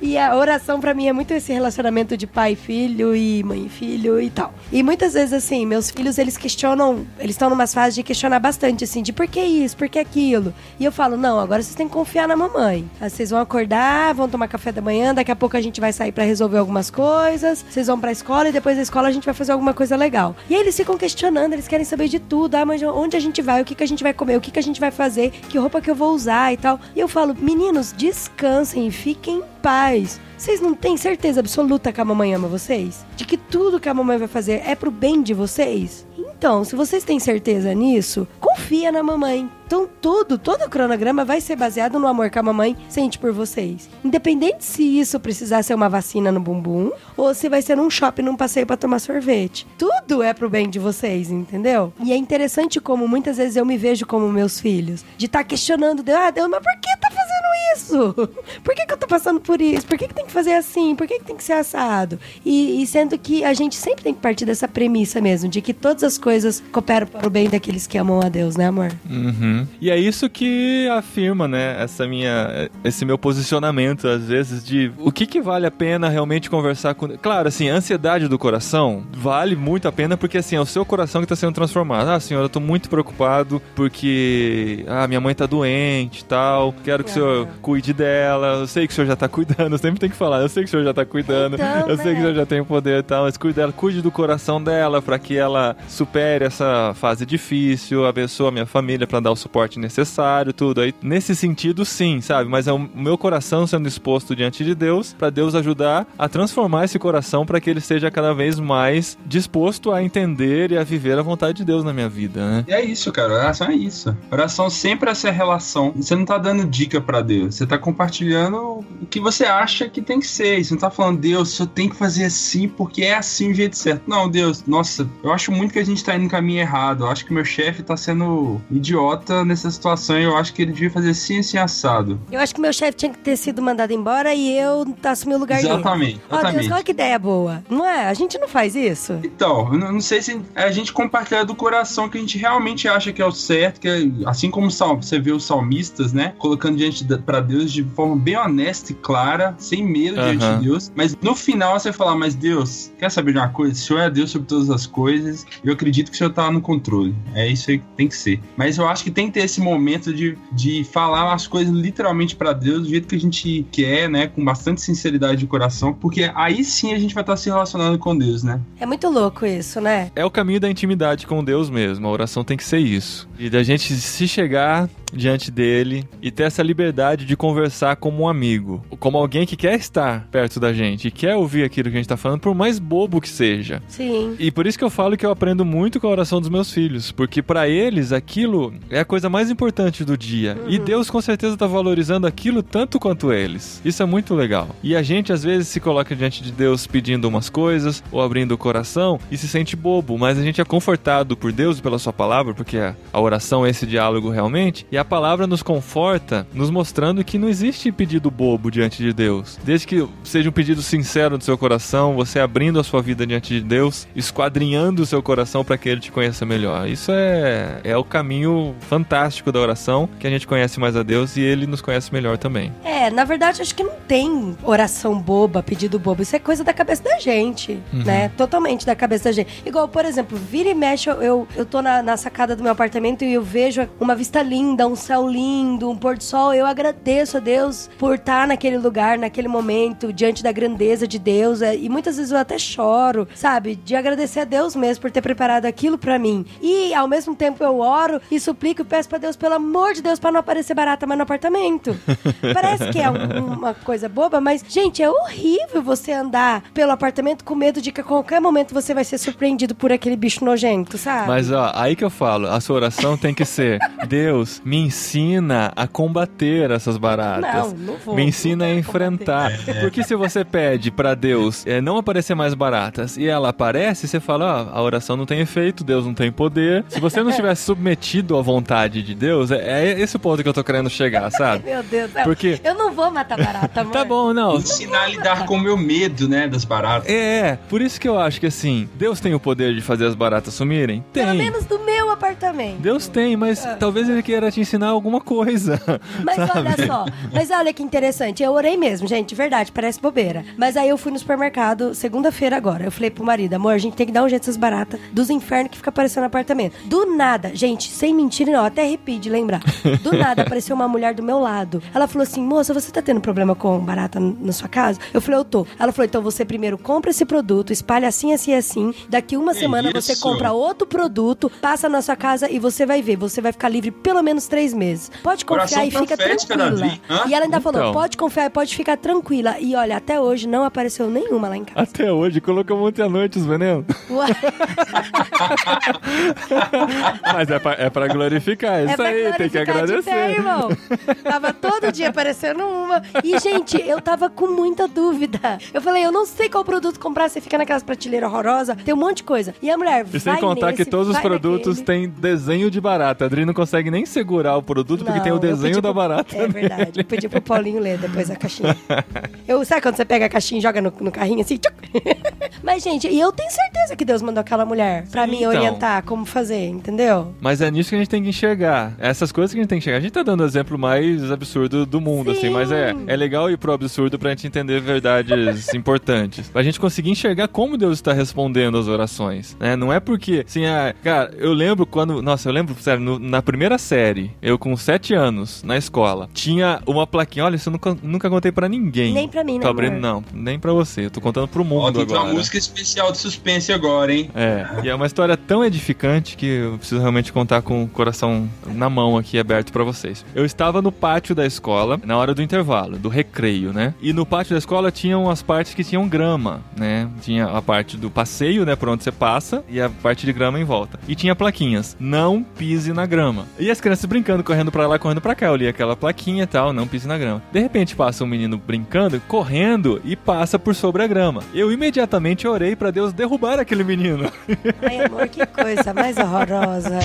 E a oração para mim é muito esse relacionamento de pai e filho e mãe e filho e tal. E muitas vezes, assim, meus filhos, eles questionam, eles estão numa fase de questionar bastante, assim, de por que isso, por que aquilo. E eu falo, não, agora vocês têm que confiar na mamãe. Aí vocês vão acordar, vão tomar café da manhã, daqui a pouco a gente vai sair para resolver algumas coisas, vocês vão pra escola e depois da escola a gente vai fazer alguma coisa legal. E aí eles ficam questionando, eles querem saber de tudo. Ah, mas onde a gente vai? O que, que a gente vai comer? O que, que a gente vai fazer? Que roupa que eu vou usar e tal. E eu falo, meninos, descansem e fiquem paz. Vocês não têm certeza absoluta que a mamãe ama vocês? De que tudo que a mamãe vai fazer é pro bem de vocês? Então, se vocês têm certeza nisso, confia na mamãe. Então, tudo, todo o cronograma vai ser baseado no amor que a mamãe sente por vocês. Independente se isso precisar ser uma vacina no bumbum ou se vai ser um shopping num passeio para tomar sorvete. Tudo é pro bem de vocês, entendeu? E é interessante como muitas vezes eu me vejo como meus filhos, de estar tá questionando Deus, ah, Deus, mas por que tá fazendo isso? [laughs] Por que, que eu tô passando por isso? Por que, que tem que fazer assim? Por que, que tem que ser assado? E, e sendo que a gente sempre tem que partir dessa premissa mesmo, de que todas as coisas cooperam para o bem daqueles que amam a Deus, né, amor? Uhum. E é isso que afirma, né, essa minha, esse meu posicionamento, às vezes, de o que, que vale a pena realmente conversar com. Claro, assim, a ansiedade do coração vale muito a pena porque, assim, é o seu coração que está sendo transformado. Ah, senhora, eu tô muito preocupado porque, ah, minha mãe tá doente e tal, quero que o senhor cuide dela, eu sei que o senhor já tá cuidando, eu sempre tenho que falar, eu sei que o senhor já tá cuidando, Então, eu sei que o né? senhor já tem o poder e tal, mas cuide dela, cuide do coração dela para que ela supere essa fase difícil, abençoe a minha família para dar o suporte necessário, tudo. Aí, nesse sentido, sim, sabe? Mas é o meu coração sendo exposto diante de Deus, para Deus ajudar a transformar esse coração para que ele seja cada vez mais disposto a entender e a viver a vontade de Deus na minha vida, né? E é isso, cara. Oração é isso. Oração sempre é essa relação. Você não tá dando dica pra Deus. Você tá compartilhando o que você acha que tem que ser. Você não tá falando, Deus, só tem que fazer assim porque é assim o jeito certo. Não, Deus, nossa, eu acho muito que a gente tá indo no caminho errado. Eu acho que meu chefe tá sendo idiota nessa situação e eu acho que ele devia fazer assim, assim, assado. Eu acho que meu chefe tinha que ter sido mandado embora e eu assumi o lugar dele. Exatamente, Ó, Deus, exatamente. olha que ideia boa. Não é? A gente não faz isso. Então, eu não não sei se é a gente compartilhar do coração que a gente realmente acha que é o certo, que é, assim como o sal- você vê os salmistas, né, colocando diante pra Deus de forma bem honesta e clara, sem medo diante Aham. de Deus, mas no final você falar, mas Deus, quer saber de uma coisa? O Senhor é Deus sobre todas as coisas, eu acredito que o Senhor tá no controle. É isso aí que tem que ser. Mas eu acho que tem que ter esse momento de, de falar as coisas literalmente pra Deus, do jeito que a gente quer, né, com bastante sinceridade de coração, porque aí sim a gente vai estar se relacionando com Deus, né? É muito louco isso, né? É o caminho da intimidade com Deus mesmo. A oração tem que ser isso. E da gente se chegar diante dele e ter essa liberdade de conversar como um amigo, como alguém que quer estar perto da gente e quer ouvir aquilo que a gente tá falando, por mais bobo que seja. Sim. E por isso que eu falo que eu aprendo muito com a oração dos meus filhos, porque pra eles aquilo é a coisa mais importante do dia. E Deus com certeza tá valorizando aquilo tanto quanto eles. Isso é muito legal. E a gente às vezes se coloca diante de Deus pedindo umas coisas ou abrindo o coração e se sente bobo, mas a gente é confortado por Deus e pela sua palavra, porque a a oração é esse diálogo realmente, e a palavra nos conforta, nos mostrando que não existe pedido bobo diante de Deus. Desde que seja um pedido sincero do seu coração, você abrindo a sua vida diante de Deus, esquadrinhando o seu coração para que ele te conheça melhor. Isso é, é o caminho fantástico da oração, que a gente conhece mais a Deus e ele nos conhece melhor também. É, na verdade, acho que não tem oração boba, pedido bobo. Isso é coisa da cabeça da gente, né? Totalmente da cabeça da gente. Igual, por exemplo, vira e mexe, eu, eu, tô na, na sacada do meu apartamento e eu vejo uma vista linda, um céu lindo, um pôr do sol. Eu agradeço a Deus por estar naquele lugar, naquele momento, diante da grandeza de Deus. é, E muitas vezes eu até choro, sabe? De agradecer a Deus mesmo por ter preparado aquilo pra mim. E ao mesmo tempo eu oro e suplico peço pra Deus, pelo amor de Deus, pra não aparecer barata mais no apartamento. [laughs] Parece que é um- uma coisa boba, mas, gente, é horrível você andar pelo apartamento com medo de que a qualquer momento você vai ser surpreendido por aquele bicho nojento, sabe? Mas ó, aí que eu falo, a sua oração tem que ser: [laughs] Deus, me ensina a combater essas baratas. Não, não vou. Me ensina a enfrentar. [laughs] Porque se você pede pra Deus é, não aparecer mais baratas e ela aparece, você fala: ó, a oração não tem efeito, Deus não tem poder. Se você não estivesse submetido à vontade de Deus, é, é esse o ponto que eu tô querendo chegar, [laughs] sabe? Meu Deus, não. Porque- eu não vou matar barata, amor. [laughs] Tá bom, não. Ensinar a lidar com o meu medo, né, das baratas. É, por isso que eu acho que assim, Deus tem o poder de fazer as baratas sumirem? Tem. Pelo menos do meu apartamento. Deus tem, mas talvez ele queira te ensinar alguma coisa. [laughs] Mas sabe? olha só, mas olha que interessante. Eu orei mesmo, gente, de verdade, parece bobeira. Mas aí eu fui no supermercado segunda-feira agora. Eu falei pro marido, amor, a gente tem que dar um jeito nessas baratas dos infernos que fica aparecendo no apartamento. Do nada, gente, sem mentira não, até arrepio de lembrar. Do nada apareceu uma mulher do meu lado. Ela falou assim: moça, você tá tendo problema com barata na sua casa? Eu falei, eu tô. Ela falou, então você primeiro compra esse produto, espalha assim, assim, assim. Daqui uma Que semana você isso? compra outro produto, passa na sua casa e você vai ver. Você vai ficar livre pelo menos três meses. Pode confiar Oração e fica tranquila. E ela ainda falou, Então. pode confiar e pode ficar tranquila. E olha, até hoje não apareceu nenhuma lá em casa. Até hoje, colocou ontem à noite os venenos. Uai, [laughs] Mas é pra, é pra glorificar, isso é pra aí, tem que de agradecer. pé, irmão. Tava todo dia aparecendo uma. E, gente, eu tava com muita dúvida. Eu falei, eu não sei qual produto comprar. Você fica naquelas prateleiras horrorosas, tem um monte de coisa. E a mulher, E sem contar nesse, que todos os produtos têm desenho de barata. A Adri não consegue nem segurar o produto porque Não, tem o desenho da pro- barata É nele. verdade. Eu pedi pro Paulinho ler depois a caixinha. Eu, sabe quando você pega a caixinha e joga no, no carrinho assim? Tchuc? Mas, gente, e eu tenho certeza que Deus mandou aquela mulher pra Sim, me então. orientar como fazer, entendeu? Mas é nisso que a gente tem que enxergar. Essas coisas que a gente tem que enxergar. A gente tá dando o exemplo mais absurdo do mundo, Sim. assim, mas é, é legal ir pro absurdo pra gente entender verdades [laughs] importantes. Pra gente conseguir enxergar como Deus está respondendo as orações, né? Não é porque, assim, ah, cara, eu lembro quando, nossa, eu lembro, sério, no- na primeira série, eu com sete anos, na escola, tinha uma plaquinha, olha, isso eu nunca, nunca contei pra ninguém. Nem pra mim, né, Tô abrindo, não, nem pra você, eu tô contando pro Ó, mundo tem que ter uma agora. música especial de suspense agora, hein? É, e é uma história tão edificante que eu preciso realmente contar com o coração na mão aqui aberto pra vocês. Eu estava no pátio da escola na hora do intervalo, do recreio, né? E no pátio da escola tinham as partes que tinham grama, né? Tinha a parte do passeio, né, por onde você passa, e a parte de grama em volta. E tinha plaquinhas: "Não pise na grama". E as crianças brincando, correndo pra lá, correndo pra cá. Eu li aquela plaquinha e tal, não pise na grama. De repente passa um menino brincando, correndo e passa por sobre a grama. Eu imediatamente orei pra Deus derrubar aquele menino. Ai, amor, que coisa mais horrorosa.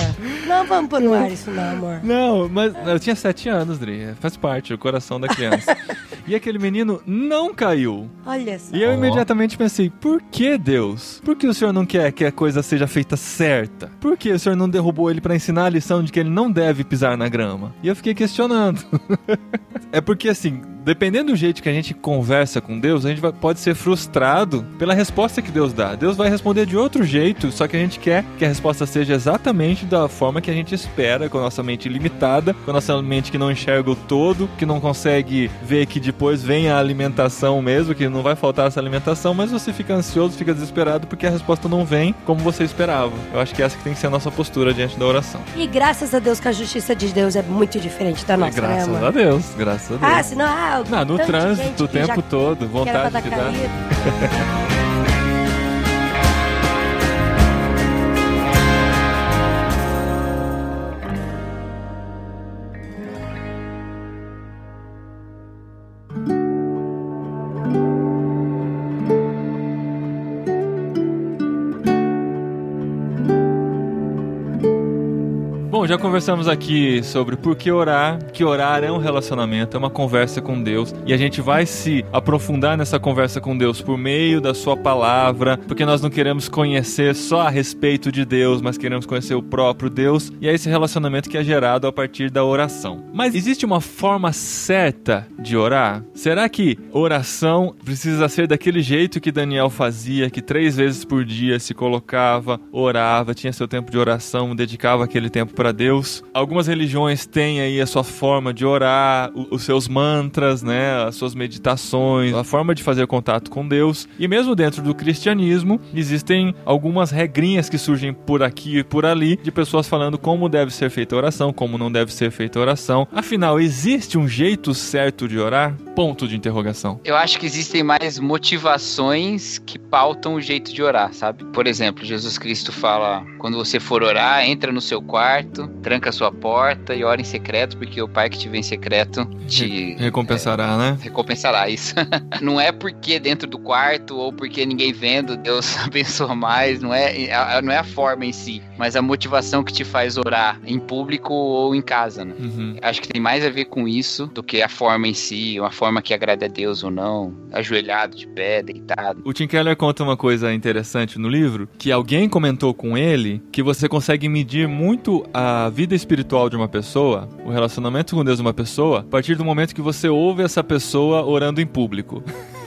Não vamos pôr no ar isso, não, amor. Não, mas eu tinha sete anos, Dri. Faz parte, o coração da criança. [laughs] e aquele menino não caiu. Olha só. E eu imediatamente pensei, por que Deus? Por que o senhor não quer que a coisa seja feita certa? Por que o senhor não derrubou ele pra ensinar a lição de que ele não deve pisar na grama? E eu fiquei questionando. [laughs] é porque assim, dependendo do jeito que a gente conversa com Deus, a gente vai- pode ser frustrado pela resposta que Deus dá. Deus vai responder de outro jeito, só que a gente quer que a resposta seja exatamente da forma que a gente espera, com a nossa mente limitada, com a nossa mente que não enxerga o todo, que não consegue ver que depois vem a alimentação mesmo, que não vai faltar essa alimentação, mas você fica ansioso, fica desesperado porque a resposta não vem como você esperava. Eu acho que essa que tem que ser a nossa postura diante da oração. E graças a Deus que a justiça de Deus é muito diferente da nossa, graças né, a? Deus, graças a Deus. Ah, senão, ah, Não, no trânsito o tempo todo, era vontade dar de dar. [laughs] Bom, já conversamos aqui sobre por que orar, que orar é um relacionamento, é uma conversa com Deus, e a gente vai se aprofundar nessa conversa com Deus por meio da sua palavra, porque nós não queremos conhecer só a respeito de Deus, mas queremos conhecer o próprio Deus, e é esse relacionamento que é gerado a partir da oração. Mas existe uma forma certa de orar? Será que oração precisa ser daquele jeito que Daniel fazia, que três vezes por dia se colocava, orava, tinha seu tempo de oração, dedicava aquele tempo para Deus? Algumas religiões têm aí a sua forma de orar, os seus mantras, né, as suas meditações, a forma de fazer contato com Deus. E mesmo dentro do cristianismo, existem algumas regrinhas que surgem por aqui e por ali de pessoas falando como deve ser feita a oração, como não deve ser feita a oração. Afinal, existe um jeito certo de orar? Ponto de interrogação. Eu acho que existem mais motivações que pautam o jeito de orar, sabe? Por exemplo, Jesus Cristo fala: quando você for orar, entra no seu quarto, tranca a sua porta e ora em secreto, porque o Pai que te vê em secreto te Recompensará, né? recompensará isso. [laughs] não é porque dentro do quarto ou porque ninguém vendo Deus [laughs] abençoa mais, não é, a- não é a forma em si, mas a motivação que te faz orar em público ou em casa, né? Uhum. Acho que tem mais a ver com isso do que a forma em si, uma forma que agrada a Deus ou não, ajoelhado, de pé, deitado. O Tim Keller conta uma coisa interessante no livro, que alguém comentou com ele que você consegue medir muito a vida espiritual de uma pessoa, o relacionamento com Deus de uma pessoa, a partir do momento que você ouve essa pessoa orando em público. [laughs]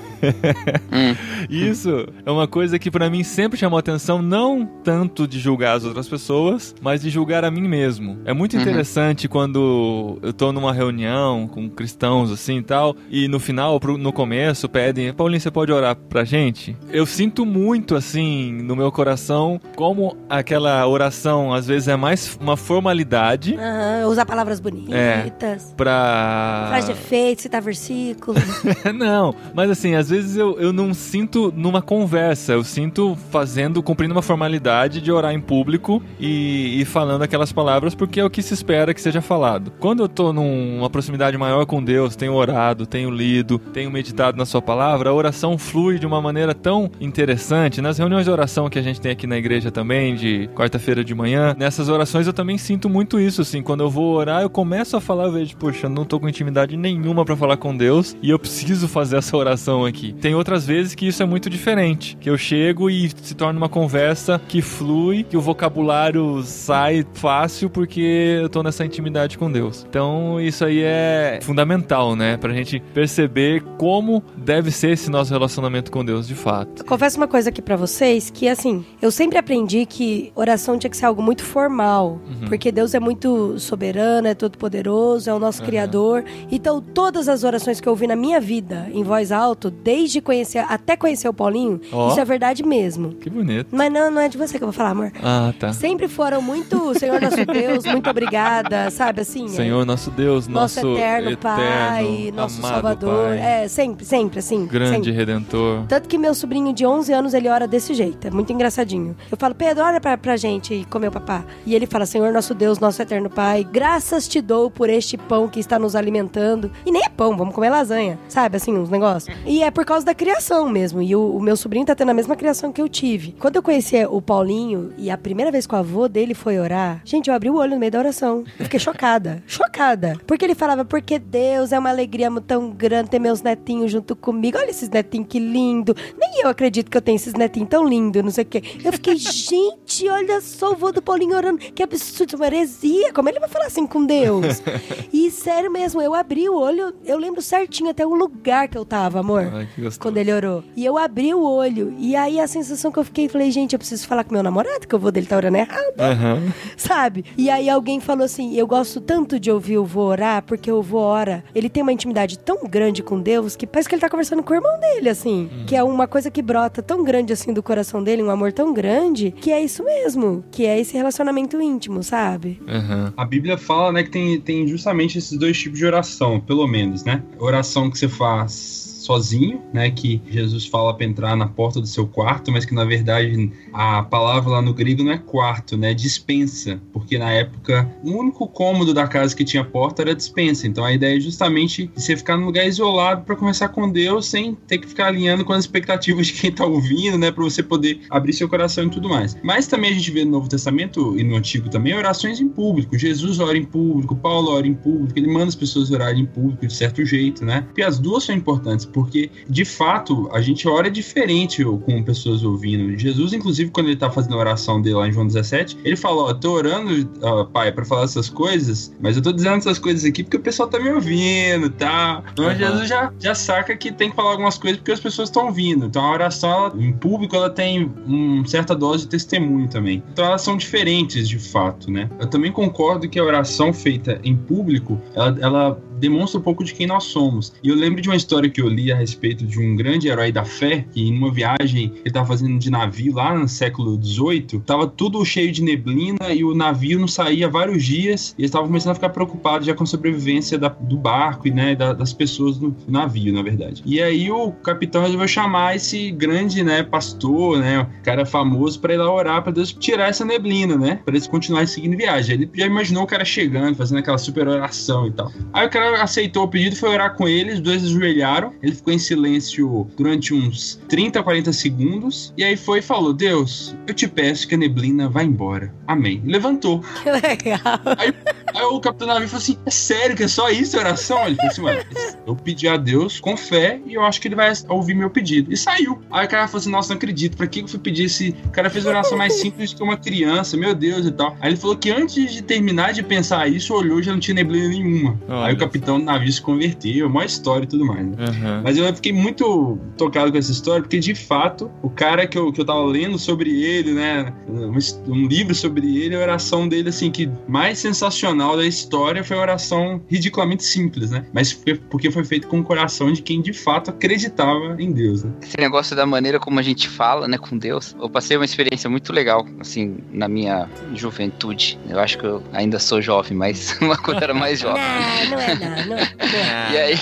Hum. [laughs] Isso é uma coisa que pra mim sempre chamou atenção, não tanto de julgar as outras pessoas, mas de julgar a mim mesmo. É muito Uhum. interessante quando eu tô numa reunião com cristãos assim e tal, e no final, no começo, pedem, Paulinho, você pode orar pra gente? Eu sinto muito assim no meu coração como aquela oração às vezes é mais uma formalidade Aham, usar palavras bonitas. pra Frase de efeito, citar versículo. [laughs] não, mas assim, às às vezes eu, eu não sinto numa conversa, eu sinto fazendo, cumprindo uma formalidade de orar em público e, e falando aquelas palavras porque é o que se espera que seja falado. Quando eu tô numa proximidade maior com Deus, tenho orado, tenho lido, tenho meditado na sua palavra, a oração flui de uma maneira tão interessante. Nas reuniões de oração que a gente tem aqui na igreja também, de quarta-feira de manhã, nessas orações eu também sinto muito isso, assim. Quando eu vou orar, eu começo a falar, eu vejo, poxa, não tô com intimidade nenhuma para falar com Deus e eu preciso fazer essa oração aqui. Tem outras vezes que isso é muito diferente, que eu chego e se torna uma conversa que flui, que o vocabulário sai fácil porque eu tô nessa intimidade com Deus. Então, isso aí é fundamental, né, pra gente perceber como deve ser esse nosso relacionamento com Deus de fato. Eu confesso uma coisa aqui para vocês, que assim, eu sempre aprendi que oração tinha que ser algo muito formal, uhum. porque Deus é muito soberano, é todo poderoso, é o nosso uhum. criador. Então, todas as orações que eu ouvi na minha vida em voz alta, desde conhecer até conhecer o Paulinho, oh. isso é verdade mesmo. Que bonito. Mas não, não é de você que eu vou falar, amor. Ah, tá. Sempre foram muito, Senhor nosso Deus, muito obrigada, sabe assim? Senhor é, nosso Deus, nosso, nosso eterno, eterno Pai, nosso Salvador. Pai. É, sempre, sempre assim. Grande sempre. redentor. Tanto que meu sobrinho de 11 anos, ele ora desse jeito, é muito engraçadinho. Eu falo, Pedro, olha pra, pra gente comer o papá. E ele fala, Senhor nosso Deus, nosso eterno Pai, graças te dou por este pão que está nos alimentando. E nem é pão, vamos comer lasanha, sabe? Assim, uns negócios. E é por causa da criação mesmo. E o, o meu sobrinho tá tendo a mesma criação que eu tive. Quando eu conheci o Paulinho e a primeira vez que o avô dele foi orar, gente, eu abri o olho no meio da oração. Eu fiquei chocada. [laughs] chocada. Porque ele falava, porque Deus é uma alegria tão grande ter meus netinhos junto comigo. Olha esses netinhos que lindo. Nem eu acredito que eu tenho esses netinhos tão lindos, não sei o quê. Eu fiquei, [laughs] gente, olha só o vô do Paulinho orando. Que absurdo, uma heresia. Como ele vai falar assim com Deus? [laughs] e sério mesmo, eu abri o olho, eu lembro certinho até o lugar que eu tava, amor. Ai, que quando ele orou. E eu abri o olho. E aí a sensação que eu fiquei, falei, gente, eu preciso falar com meu namorado, que eu vou dele tá orando errado. Uhum. Sabe? E aí alguém falou assim: eu gosto tanto de ouvir o vô orar, porque o vô ora. Ele tem uma intimidade tão grande com Deus que parece que ele tá conversando com o irmão dele, assim. Uhum. Que é uma coisa que brota tão grande assim do coração dele, um amor tão grande, que é isso mesmo. Que é esse relacionamento íntimo, sabe? Uhum. A Bíblia fala, né, que tem, tem justamente esses dois tipos de oração, pelo menos, né? Oração que você faz sozinho, né? Que Jesus fala para entrar na porta do seu quarto, mas que na verdade a palavra lá no grego não é quarto, né? Dispensa, porque na época o único cômodo da casa que tinha porta era dispensa. Então a ideia é justamente você ficar num lugar isolado para conversar com Deus sem ter que ficar alinhando com as expectativas de quem tá ouvindo, né? Para você poder abrir seu coração e tudo mais. Mas também a gente vê no Novo Testamento e no Antigo também orações em público. Jesus ora em público, Paulo ora em público, ele manda as pessoas orarem em público de certo jeito, né? Porque as duas são importantes porque de fato a gente ora diferente com pessoas ouvindo. Jesus, inclusive, quando ele tá fazendo a oração dele lá em João 17, ele falou: Ó, tô orando, pai, para falar essas coisas, mas eu tô dizendo essas coisas aqui porque o pessoal tá me ouvindo, tá? Então uhum. Jesus já, já saca que tem que falar algumas coisas porque as pessoas estão ouvindo. Então a oração ela, em público ela tem uma certa dose de testemunho também. Então elas são diferentes de fato, né? Eu também concordo que a oração feita em público ela, ela demonstra um pouco de quem nós somos. E eu lembro de uma história que eu li a respeito de um grande herói da fé, que em uma viagem ele estava fazendo de navio lá no século XVIII, tava tudo cheio de neblina e o navio não saía vários dias e eles estavam começando a ficar preocupados já com a sobrevivência da, do barco e né, da, das pessoas no navio, na verdade. E aí o capitão resolveu chamar esse grande né, pastor, né, cara famoso, para ir lá orar para Deus tirar essa neblina, né, para eles continuarem seguindo viagem. Ele já imaginou o cara chegando, fazendo aquela super oração e tal. Aí o cara aceitou o pedido, foi orar com ele, os dois ajoelharam, ele ficou em silêncio durante uns 30, 40 segundos, e aí foi e falou: Deus, eu te peço que a neblina vá embora. Amém. Levantou. Que legal. Aí, aí o capitão navio falou assim: É sério que é só isso a oração? Ele falou assim: Mano, eu pedi a Deus com fé e eu acho que ele vai ouvir meu pedido. E saiu. Aí o cara falou assim: Nossa, não acredito, pra que eu fui pedir esse. O cara fez oração mais simples que uma criança, meu Deus e tal. Aí ele falou que antes de terminar de pensar isso, olhou e já não tinha neblina nenhuma. Olha. Aí o capitão capitão do navio se converteu, uma história e tudo mais. Né? Uhum. Mas eu fiquei muito tocado com essa história, porque de fato, o cara que eu, que eu tava lendo sobre ele, né? Um, um livro sobre ele, a oração dele, assim, que mais sensacional da história foi a oração ridiculamente simples, né? Mas porque foi feito com o coração de quem de fato acreditava em Deus, né? Esse negócio da maneira como a gente fala, né, com Deus, eu passei uma experiência muito legal, assim, na minha juventude. Eu acho que eu ainda sou jovem, mas [laughs] quando era mais jovem. Não, não é Não, não, não. E aí,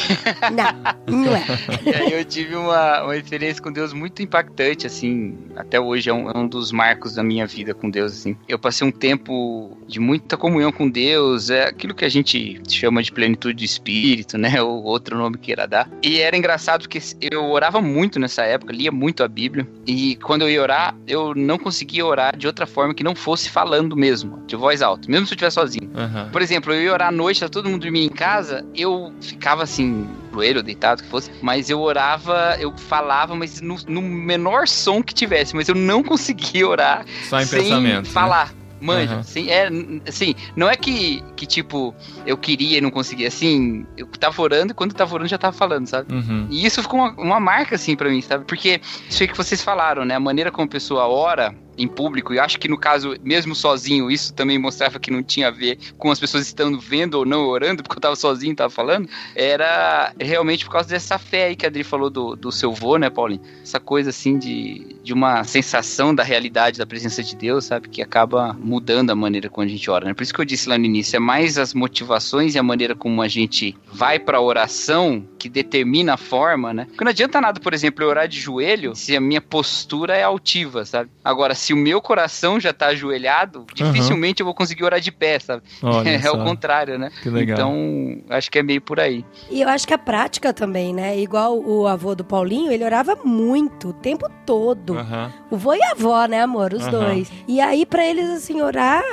Não, não é. e aí eu tive uma, uma experiência com Deus muito impactante, assim, até hoje é um, é um dos marcos da minha vida com Deus, assim. Eu passei um tempo de muita comunhão com Deus, é aquilo que a gente chama de plenitude de espírito, né, ou outro nome queira dar. E era engraçado porque eu orava muito nessa época, lia muito a Bíblia, e quando eu ia orar, eu não conseguia orar de outra forma que não fosse falando mesmo, de voz alta, mesmo se eu estiver sozinho. Aham. Por exemplo, eu ia orar à noite, tá todo mundo dormia em casa, eu ficava assim, joelho, deitado, que fosse, mas eu orava, eu falava, mas no, no menor som que tivesse, mas eu não [laughs] conseguia orar Só em sem né? falar. Manja, Aham. sem, é, assim, não é que, que, tipo, eu queria e não conseguia, assim, eu tava orando e quando eu tava orando já tava falando, sabe? Uhum. E isso ficou uma, uma marca, assim, pra mim, sabe? Porque isso aí que vocês falaram, né? A maneira como a pessoa ora em público, e acho que no caso, mesmo sozinho, isso também mostrava que não tinha a ver com as pessoas estando vendo ou não orando, [laughs] porque eu tava sozinho e tava falando, era realmente por causa dessa fé aí que a Adri falou do, do seu vô, né, Paulinho? Essa coisa, assim, de, de uma sensação da realidade da presença de Deus, sabe? Que acaba mudando a maneira como a gente ora, né? Por isso que eu disse lá no início, é mais as motivações e a maneira como a gente vai pra oração que determina a forma, né? Porque não adianta nada, por exemplo, eu orar de joelho se a minha postura é altiva, sabe? Agora, se o meu coração já tá ajoelhado, dificilmente eu vou conseguir orar de pé, sabe? Olha [laughs] é só. o contrário, né? Que legal. Então, acho que é meio por aí. E eu acho que a prática também, né? Igual o avô do Paulinho, ele orava muito, o tempo todo. Aham. O vô e a avó, né, amor? Os Aham. dois. E aí, pra eles, assim, orar.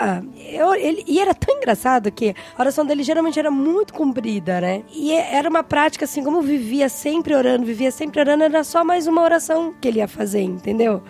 eu- ele, e era tão engraçado que a oração dele geralmente era muito comprida, né? E é- era uma prática, assim, como vivia sempre orando, vivia sempre orando, era só mais uma oração que ele ia fazer, entendeu?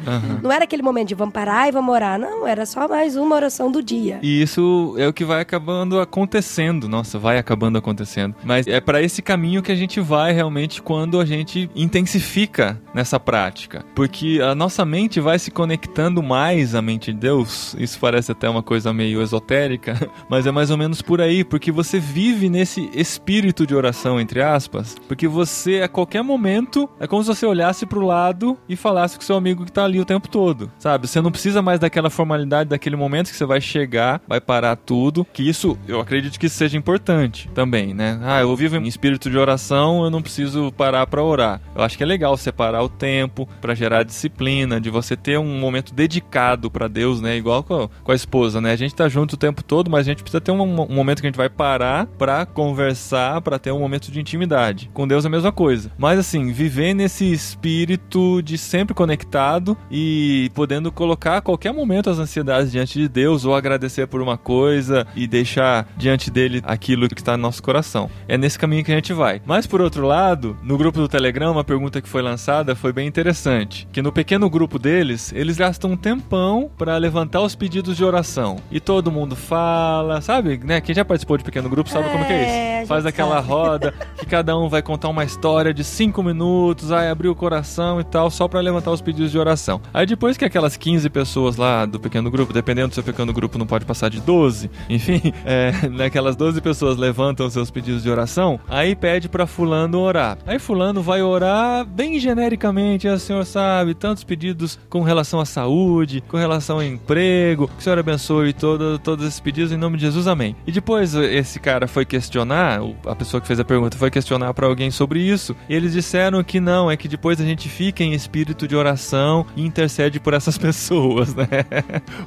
Não era aquele momento de vamos parar e vamos orar. Não, era só mais uma oração do dia. E isso é o que vai acabando acontecendo. Nossa, vai acabando acontecendo. Mas é para esse caminho que a gente vai realmente quando a gente intensifica nessa prática. Porque a nossa mente vai se conectando mais à mente de Deus. Isso parece até uma coisa meio esotérica, [laughs] mas é mais ou menos por aí. Porque você vive nesse espírito de oração, entre aspas. Porque você, a qualquer momento, é como se você olhasse pro lado e falasse com seu amigo que tá ali o tempo todo. Sabe? Você não precisa mais daquela formalidade daquele momento que você vai chegar, vai parar tudo. Que isso, eu acredito que seja importante também, né? Ah, eu vivo em espírito de oração, eu não preciso parar pra orar. Eu acho que é legal separar o tempo pra gerar disciplina, de você ter um momento dedicado pra Deus, né? Igual com a, com a esposa, né? A gente tá junto o tempo todo, mas a gente precisa ter um, um momento que a gente vai parar pra conversar, pra ter um momento de intimidade. Com Deus é a mesma coisa. Mas assim, viver nesse espírito de sempre conectado e podendo colocar a qualquer momento as ansiedades diante de Deus ou agradecer por uma coisa e deixar diante dele aquilo que está no nosso coração. É nesse caminho que a gente vai. Mas por outro lado, no grupo do Telegram, uma pergunta que foi lançada foi bem interessante, que no pequeno grupo deles, eles gastam um tempão para levantar os pedidos de oração. E todo mundo fala, sabe, né? Quem já participou de pequeno grupo sabe como que é É, a isso. Faz aquela sabe. roda que cada um vai contar uma história de cinco minutos, aí abrir o coração e tal, só para levantar os pedidos de oração. Aí depois que aquelas 15 pessoas lá do pequeno grupo, dependendo do seu pequeno grupo, não pode passar de 12, enfim, [laughs] é, naquelas 12 pessoas levantam seus pedidos de oração, aí pede para fulano orar. Aí fulano vai orar bem genericamente, ah, senhor sabe, tantos pedidos com relação à saúde, com relação ao emprego, que o senhor abençoe todo, todos esses pedidos em nome de Jesus, amém. E depois esse cara foi questionar, o- a pessoa que fez a pergunta foi questionar para alguém sobre isso, e eles disseram que não, é que depois a gente fica em espírito de oração e intercede por essas [laughs] pessoas, né?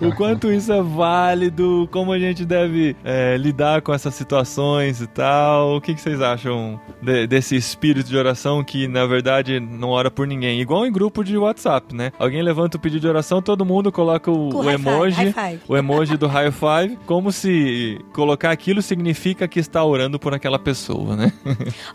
o quanto isso é válido, como a gente deve é, lidar com essas situações e tal. O que, que vocês acham de- desse espírito de oração que, na verdade, não ora por ninguém? Igual em grupo de WhatsApp, né? Alguém levanta o pedido de oração, todo mundo coloca o, o emoji, high five. o emoji do high five, como se colocar aquilo significa que está orando por aquela pessoa, né?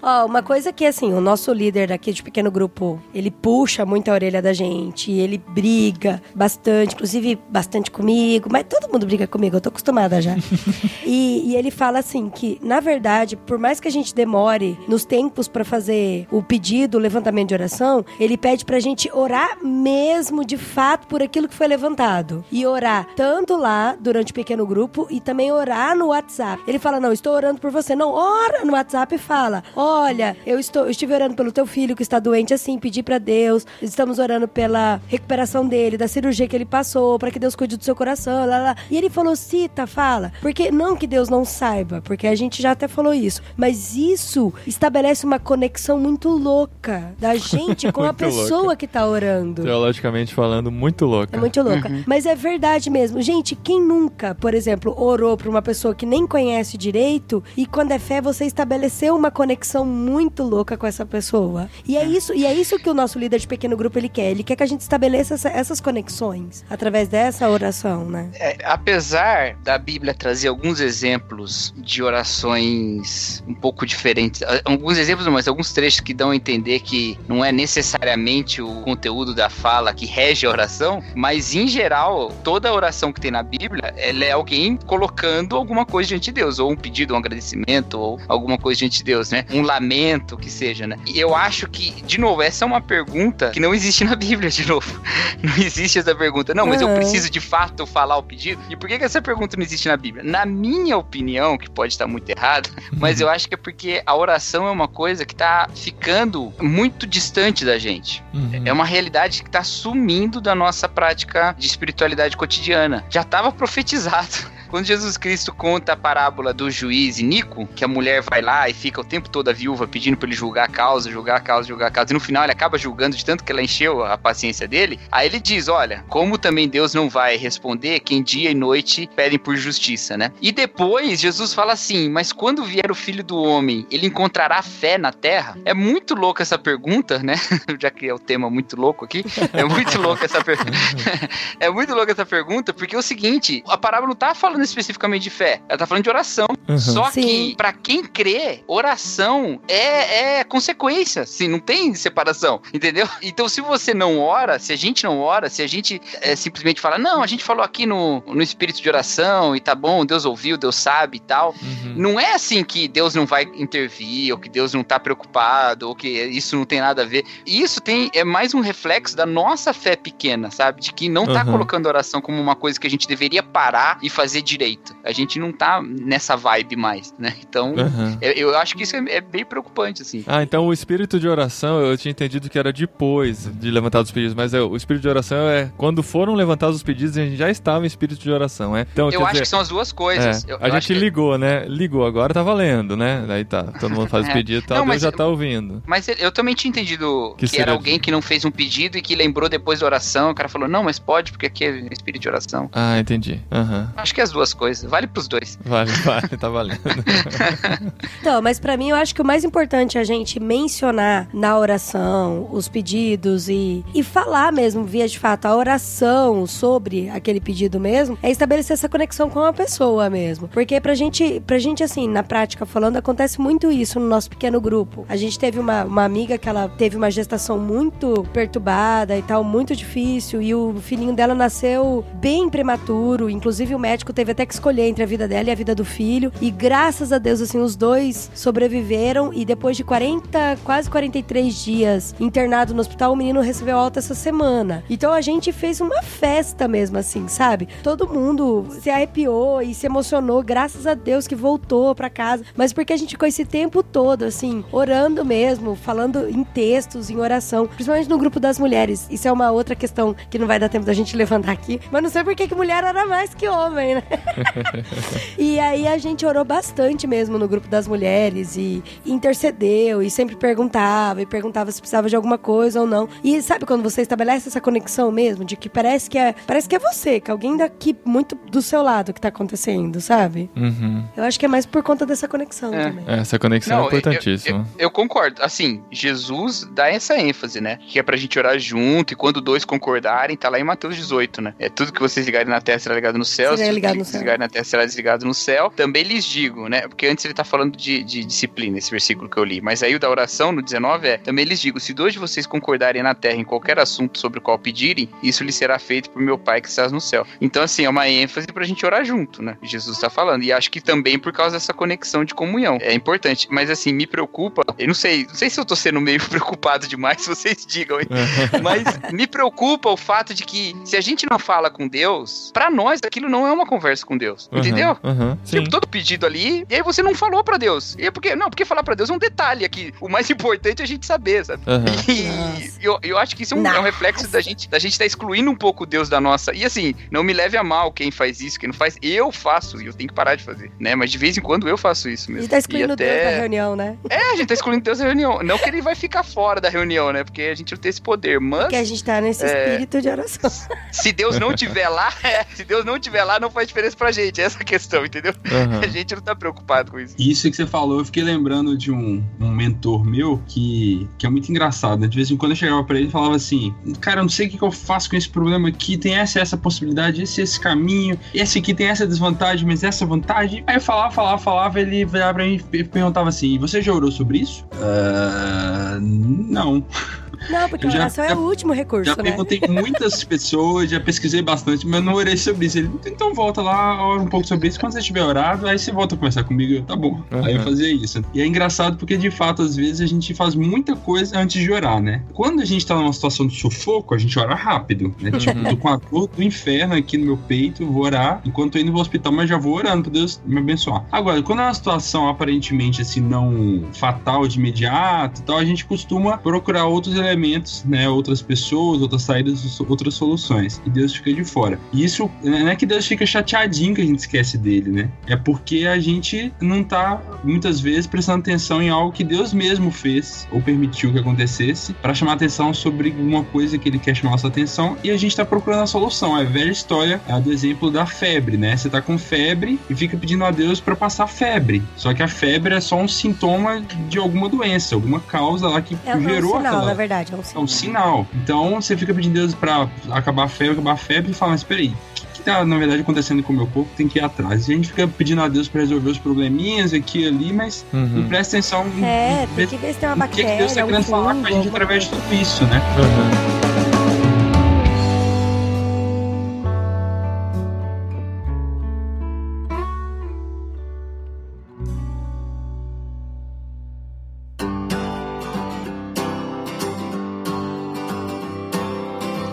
Ó, uma coisa que, assim, o nosso líder daqui de pequeno grupo, ele puxa muito a orelha da gente, ele briga bastante, inclusive bastante comigo, mas todo mundo briga comigo, eu tô acostumada já. [laughs] e, e ele fala assim que, na verdade, por mais que a gente demore nos tempos pra fazer o pedido, o levantamento de oração, ele pede pra gente orar mesmo, de fato, por aquilo que foi levantado. E orar tanto lá, durante o pequeno grupo, e também orar no WhatsApp. Ele fala, não, estou orando por você. Não, ora no WhatsApp e fala, olha, eu estou, eu estive orando pelo teu filho que está doente assim, pedi pra Deus, estamos orando pela recuperação dele, da cirurgia jeito que ele passou, para que Deus cuide do seu coração, lá, lá. E ele falou, cita, fala. Porque não que Deus não saiba, porque a gente já até falou isso, mas isso estabelece uma conexão muito louca da [laughs] gente com a pessoa louca. que tá orando. Teologicamente falando, muito louca. É muito louca. Mas é verdade mesmo. Gente, quem nunca, por exemplo, orou pra uma pessoa que nem conhece direito e quando é fé você estabeleceu uma conexão muito louca com essa pessoa. E é isso, e é isso que o nosso líder de pequeno grupo ele quer. Ele quer que a gente estabeleça essa- essas conexões através dessa oração, né? É, apesar da Bíblia trazer alguns exemplos de orações um pouco diferentes, alguns exemplos, mas alguns trechos que dão a entender que não é necessariamente o conteúdo da fala que rege a oração, mas em geral, toda oração que tem na Bíblia, ela é alguém colocando alguma coisa diante de Deus, ou um pedido, um agradecimento, ou alguma coisa diante de Deus, né? Um lamento, que seja, né? E eu acho que, de novo, essa é uma pergunta que não existe na Bíblia, de novo. [laughs] Não existe essa pergunta. Não, mas eu Aham. preciso de fato falar o pedido? E por que, que essa pergunta não existe na Bíblia? Na minha opinião, que pode estar muito errada, mas eu acho que é porque a oração é uma coisa que tá ficando muito distante da gente. Uhum. É uma realidade que tá sumindo da nossa prática de espiritualidade cotidiana. Já estava profetizado. Quando Jesus Cristo conta a parábola do juiz Nico, que a mulher vai lá e fica o tempo todo a viúva pedindo para ele julgar a causa, julgar a causa, julgar a causa, e no final ele acaba julgando de tanto que ela encheu a paciência dele, aí ele diz: Olha, como também Deus não vai responder quem dia e noite pedem por justiça, né? E depois Jesus fala assim: Mas quando vier o filho do homem, ele encontrará fé na terra? É muito louca essa pergunta, né? [laughs] Já que é o tema muito louco aqui, é muito louca essa pergunta. [laughs] é muito louca essa pergunta, porque é o seguinte: a parábola não tá falando especificamente de fé, ela tá falando de oração. Uhum. Só Sim. que, pra quem crê, oração é, é consequência, sim, não tem separação, entendeu? Então, se você não ora, se a gente não ora, se a gente é, simplesmente fala, não, a gente falou aqui no, no espírito de oração e tá bom, Deus ouviu, Deus sabe e tal, Uhum. não é assim que Deus não vai intervir, ou que Deus não tá preocupado, ou que isso não tem nada a ver. Isso tem é mais um reflexo da nossa fé pequena, sabe? De que não tá Uhum. colocando oração como uma coisa que a gente deveria parar e fazer direito. A gente não tá nessa vibe mais, né? Então, Uhum. eu, eu acho que isso é, é bem preocupante, assim. Ah, então o espírito de oração eu tinha entendido que era depois de levantados os pedidos, mas é, o espírito de oração é quando foram levantados os pedidos a gente já estava em espírito de oração, é? Então, Eu acho dizer, que são as duas coisas. é, Eu- a eu gente que- ligou, né? Ligou, agora tá valendo, né? Daí tá, todo mundo faz o [laughs] É. pedido e tal, Não, Deus mas já eu- tá ouvindo. Mas eu também tinha entendido Que que, era alguém que não fez um pedido e que lembrou depois da oração. O cara falou, não, mas pode, porque aqui é espírito de oração. Ah, entendi. Aham. Acho que as duas coisas. Vale pros dois. Vale, vale, tá valendo. [laughs] Então, mas pra mim eu acho que o mais importante é a gente mencionar na oração os pedidos e, e falar mesmo, via de fato, a oração sobre aquele pedido mesmo, é estabelecer essa conexão com a pessoa mesmo. Porque pra gente, pra gente assim, na prática falando, acontece muito isso no nosso pequeno grupo. A gente teve uma, uma amiga que ela teve uma gestação muito perturbada e tal, muito difícil, e o filhinho dela nasceu bem prematuro, inclusive o médico teve até que escolher entre a vida dela e a vida do filho, e graças a Deus, assim, os dois sobreviveram, e depois de 40, quase 43 dias internado no hospital, o menino recebeu alta essa semana. Então a gente fez uma festa mesmo, assim, sabe? Todo mundo se arrepiou e se emocionou, graças a Deus que voltou pra casa, mas porque a gente ficou esse tempo todo, assim, orando mesmo, falando em textos, em oração, principalmente no grupo das mulheres. Isso é uma outra questão que não vai dar tempo da gente [laughs] levantar aqui, mas não sei por que mulher ora mais que homem, né? [laughs] e aí a gente orou bastante mesmo no grupo das mulheres e intercedeu e sempre perguntava e perguntava se precisava de alguma coisa ou não. E sabe quando você estabelece essa conexão mesmo de que parece que é, parece que é você, que alguém daqui muito do seu lado que tá acontecendo, sabe? Uhum. Eu acho que é mais por conta dessa conexão É. também. Essa conexão é Não, eu- importantíssima. Eu, eu concordo. Assim, Jesus dá essa ênfase, né? Que é pra gente orar junto e quando dois concordarem, tá lá em Mateus 18, né? É tudo que vocês ligarem na terra será ligado no céu, Será se ligado ligarem na terra será desligado no céu. Também lhes digo, né? Porque antes ele tá falando de, de disciplina, esse versículo que eu li. Mas aí o da oração, no 19, é: Também lhes digo, se dois de vocês concordarem na terra em qualquer assunto sobre o qual pedirem, isso lhe será feito por meu Pai que estás no céu. Então, assim, é uma ênfase pra gente orar junto, né? Jesus tá falando. E acho que também por causa dessa conexão de comunhão. É importante. Mas, assim, me preocupa. Eu não sei, não sei se eu tô sendo meio [laughs] preocupado demais, vocês digam, hein? [laughs] Mas me preocupa o fato de que se a gente não fala com Deus, pra nós aquilo não é uma conversa conversa com Deus. Uhum, Entendeu? uhum, sim. Tipo, todo pedido ali, e aí você não falou pra Deus. E é porque, não, porque falar pra Deus é um detalhe aqui. O mais [laughs] importante é a gente saber, sabe? Uhum. E eu, eu acho que isso é um, é um reflexo da gente, da gente tá excluindo um pouco Deus da nossa. E assim, não me leve a mal quem faz isso, quem não faz. Eu faço e eu tenho que parar de fazer, né? Mas de vez em quando eu faço isso A mesmo. gente tá excluindo E Deus da até- reunião, né? É, a gente tá excluindo Deus da reunião. Não que ele vai ficar fora da reunião, né? Porque a gente não tem esse poder. Mas Porque a gente tá nesse É. espírito de oração. se Deus não tiver lá, [laughs] é, se Deus não tiver lá, não faz diferença pra gente. Essa a questão, entendeu? Uhum. [laughs] A gente não tá preocupado com isso. Isso que você falou, eu fiquei lembrando de um, um mentor meu que, que é muito engraçado, né? De vez em quando eu chegava pra ele e falava assim: Cara, eu não sei o que, que eu faço com esse problema aqui, tem essa e essa possibilidade, esse e esse caminho, esse aqui tem essa desvantagem, mas essa vantagem. Aí eu falava, falava, falava, ele virava pra mim e perguntava assim: "E Você já orou sobre isso? Ah, não. [laughs] Não, porque Eu a já- oração é já- o último recurso, Já né? perguntei com muitas [laughs] pessoas, já pesquisei bastante, mas não orei sobre isso. Ele, então volta lá, ora um pouco sobre isso. Quando você tiver orado, aí você volta a conversar comigo. Eu, tá bom. Uhum. Aí eu fazia isso. E é engraçado porque, de fato, às vezes a gente faz muita coisa antes de orar, né? Quando a gente tá numa situação de sufoco, a gente ora rápido, né? [laughs] Tipo, tô com a dor do inferno aqui no meu peito, vou orar. Enquanto tô indo pro hospital, mas já vou orando pra Deus me abençoar. Agora, quando é uma situação aparentemente assim, não fatal de imediato e tal, a gente costuma procurar outros elementos, né? Outras pessoas, outras saídas, outras soluções. E Deus fica de fora. E isso não é que Deus fica chateadinho que a gente esquece dele, né? É porque a gente não tá, muitas vezes, prestando atenção em algo que Deus mesmo fez ou permitiu que acontecesse para chamar atenção sobre alguma coisa que ele quer chamar nossa atenção e a gente tá procurando a solução. É a velha história é a do exemplo da febre, né? Você tá com febre e fica pedindo a Deus para passar febre. Só que a febre é só um sintoma de alguma doença, alguma causa lá que É um gerou sinal, aquela na verdade. É um é sinal. um sinal. Então você fica pedindo a Deus pra acabar a febre, acabar a febre e fala, mas peraí, o que, que tá na verdade acontecendo com o meu corpo? Tem que ir atrás. E a gente fica pedindo a Deus pra resolver os probleminhas aqui e ali, mas não Uhum. presta atenção É, em tem que ver se tem uma o que, que bactéria, Deus tá um querendo falar com a gente através de tudo isso, né? Uhum.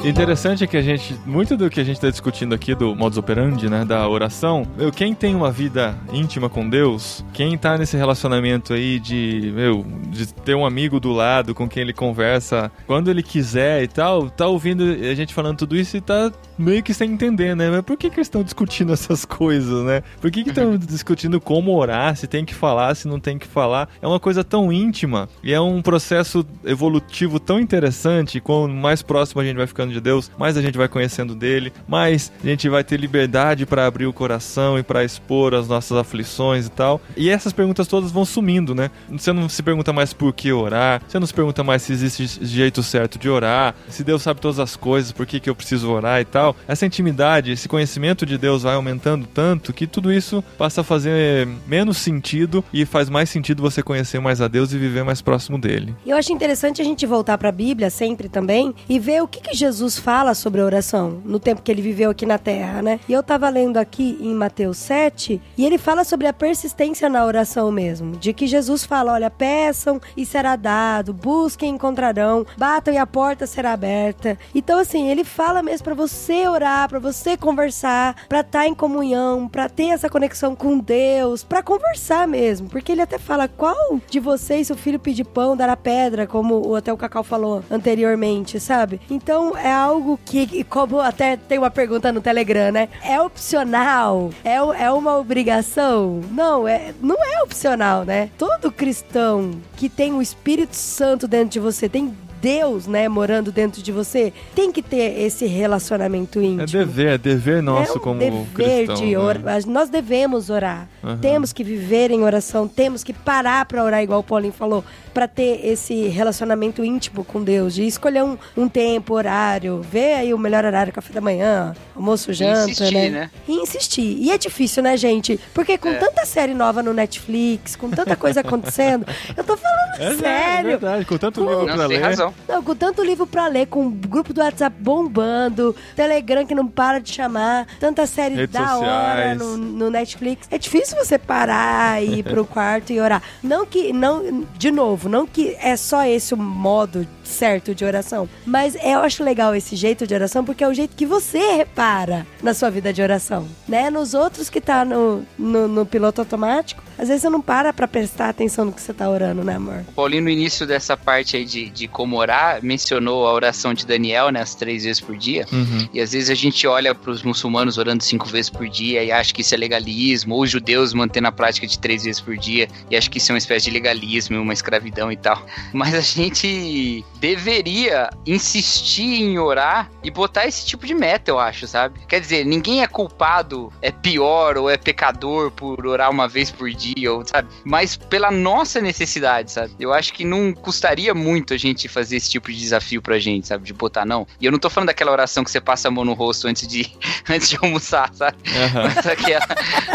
Interessante é que a gente, muito do que a gente está discutindo aqui do modus operandi, né, da oração, meu, quem tem uma vida íntima com Deus, quem tá nesse relacionamento aí de, meu, de ter um amigo do lado com quem ele conversa quando ele quiser e tal, tá ouvindo a gente falando tudo isso e tá meio que sem entender, né? Mas por que que eles estão discutindo [laughs] essas coisas, né? Por que que estão [laughs] discutindo como orar, se tem que falar, se não tem que falar? É uma coisa tão íntima e é um processo evolutivo tão interessante, quanto mais próximo a gente vai ficando de Deus, mais a gente vai conhecendo dele, mais a gente vai ter liberdade para abrir o coração e para expor as nossas aflições e tal. E essas perguntas todas vão sumindo, né? Você não se pergunta mais por que orar, você não se pergunta mais se existe jeito certo de orar, se Deus sabe todas as coisas, por que, que eu preciso orar e tal. Essa intimidade, esse conhecimento de Deus vai aumentando tanto que tudo isso passa a fazer menos sentido e faz mais sentido você conhecer mais a Deus e viver mais próximo dele. E eu acho interessante a gente voltar para a Bíblia sempre também e ver o que, que Jesus fala sobre a oração no tempo que ele viveu aqui na Terra, né? E eu tava lendo aqui em Mateus 7 e ele fala sobre a persistência na oração mesmo, de que Jesus fala, olha, peçam e será dado, busquem e encontrarão, batam e a porta será aberta. Então assim, ele fala mesmo para você orar, para você conversar, para estar em comunhão, para ter essa conexão com Deus, para conversar mesmo, porque ele até fala qual de vocês o filho pedir pão dará pedra, como até o Cacau falou anteriormente, sabe? Então é algo que, como até tem uma pergunta no Telegram, né? É opcional? É, é uma obrigação? Não, é, não é opcional, né? Todo cristão que tem o Espírito Santo dentro de você, tem Deus, né, morando dentro de você, tem que ter esse relacionamento íntimo. É dever, é dever nosso é um como dever cristão. de né? orar. Nós devemos orar. Aham. Temos que viver em oração, temos que parar para orar, igual o Paulinho falou, para ter esse relacionamento íntimo com Deus, de escolher um, um tempo, horário, ver aí o melhor horário, café da manhã, almoço, janta, insistir, né? né? E insistir. E é difícil, né, gente? Porque com É. tanta série nova no Netflix, com tanta coisa acontecendo, eu tô falando É, sério. É verdade, com tanto Com- livro pra tem ler. razão. Não, com tanto livro pra ler, com um grupo do WhatsApp bombando, Telegram que não para de chamar, tanta série Redes da hora no, no Netflix. É difícil você parar e ir pro [laughs] quarto e orar. Não que, não, de novo, não que é só esse o modo certo de oração. Mas eu acho legal esse jeito de oração porque é o jeito que você repara na sua vida de oração, né? Nos outros que tá no, no, no piloto automático, às vezes você não para pra prestar atenção no que você tá orando, né, amor? Paulinho, no início dessa parte aí de, de como orar, mencionou a oração de Daniel, né, as três vezes por dia. Uhum. E às vezes a gente olha para os muçulmanos orando cinco vezes por dia e acha que isso é legalismo, ou os judeus mantendo a prática de três vezes por dia e acha que isso é uma espécie de legalismo, uma escravidão e tal. Mas a gente deveria insistir em orar e botar esse tipo de meta, eu acho, sabe? Quer dizer, ninguém é culpado, é pior ou é pecador por orar uma vez por dia, ou, sabe? Mas pela nossa necessidade, sabe? Eu acho que não custaria muito a gente fazer esse tipo de desafio pra gente, sabe? De botar não. E eu não tô falando daquela oração que você passa a mão no rosto antes de, [laughs] antes de almoçar, sabe? Aham. Mas aquela,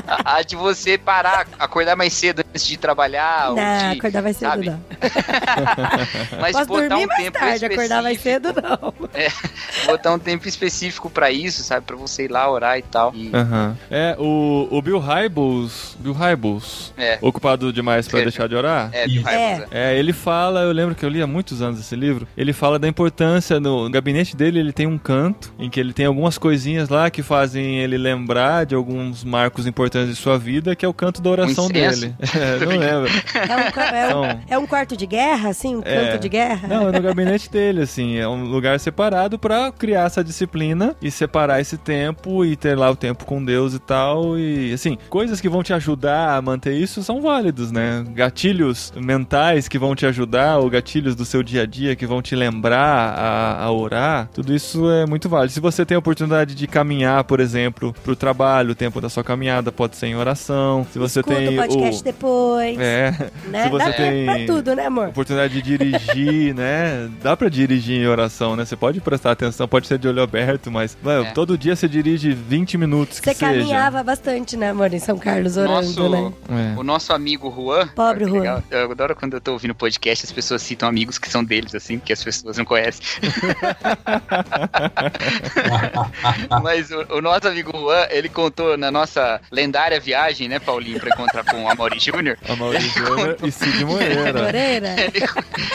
a, a de você parar, acordar mais cedo antes de trabalhar. ou Não, de, acordar mais cedo sabe? não. [laughs] Mas Posso botar dormir um tempo tarde, acordar mais específico, cedo não. [laughs] Botar um tempo específico pra isso, sabe? Pra você ir lá orar e tal. E, Aham. É, o, o Bill Hybels, Bill Hybels, É. ocupado demais pra Escreve. deixar de orar? É, Isso. raiva, É, ele fala, eu lembro que eu li há muitos anos esse livro, ele fala da importância, no gabinete dele ele tem um canto, em que ele tem algumas coisinhas lá que fazem ele lembrar de alguns marcos importantes de sua vida, que é o canto da oração incenso? dele. [laughs] É, não lembro. É um, é, um, Então- é um quarto de guerra, assim? Um É. canto de guerra? Não, é no gabinete dele, assim, é um lugar separado pra criar essa disciplina e separar esse tempo e ter lá o tempo com Deus e tal, e assim, coisas que vão te ajudar a manter isso são válidos, né? Gatilhos mentais que vão te ajudar, ou gatilhos do seu dia a dia que vão te lembrar a, a orar, tudo isso é muito válido. Se você tem a oportunidade de caminhar, por exemplo, pro trabalho, o tempo da sua caminhada pode ser em oração. Se você Escuta tem o podcast depois. É, né? se você Dá tem- pra tudo, né, amor? oportunidade de dirigir, né? Dá pra dirigir em oração, né? Você pode prestar atenção, pode ser de olho aberto, mas mano, É. todo dia você dirige 20 minutos que Você seja. caminhava bastante, né, amor, em São Carlos orando, Nosso, né? É. O nosso amigo Juan. Pobre Juan. legal. Eu adoro quando eu tô ouvindo podcast, as pessoas citam amigos que são deles, assim, que as pessoas não conhecem. [laughs] Mas o, o nosso amigo Juan, ele contou na nossa lendária viagem, né, Paulinho, pra encontrar com o Amaury Júnior. A Maurício Júnior e Cid Moreira. Moreira? Ele,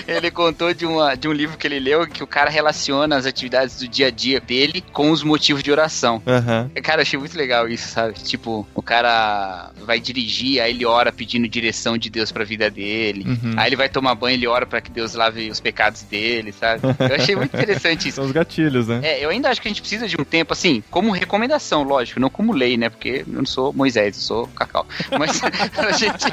ele contou de, uma, de um livro que ele leu que o cara relaciona as atividades do dia a dia dele com os motivos de oração. Aham. Cara, eu achei muito legal isso, sabe? Tipo, o cara vai dirigir, aí ele ora pedindo direção de Deus pra vida dele. Uhum. Aí ele vai tomar banho, ele ora pra que Deus lave os pecados dele, sabe? Eu achei muito interessante [laughs] isso. São os gatilhos, né? É, eu ainda acho que a gente precisa de um tempo, assim, como recomendação, lógico, não como lei, né? Porque eu não sou Moisés, eu sou Cacau. Mas [laughs] a gente,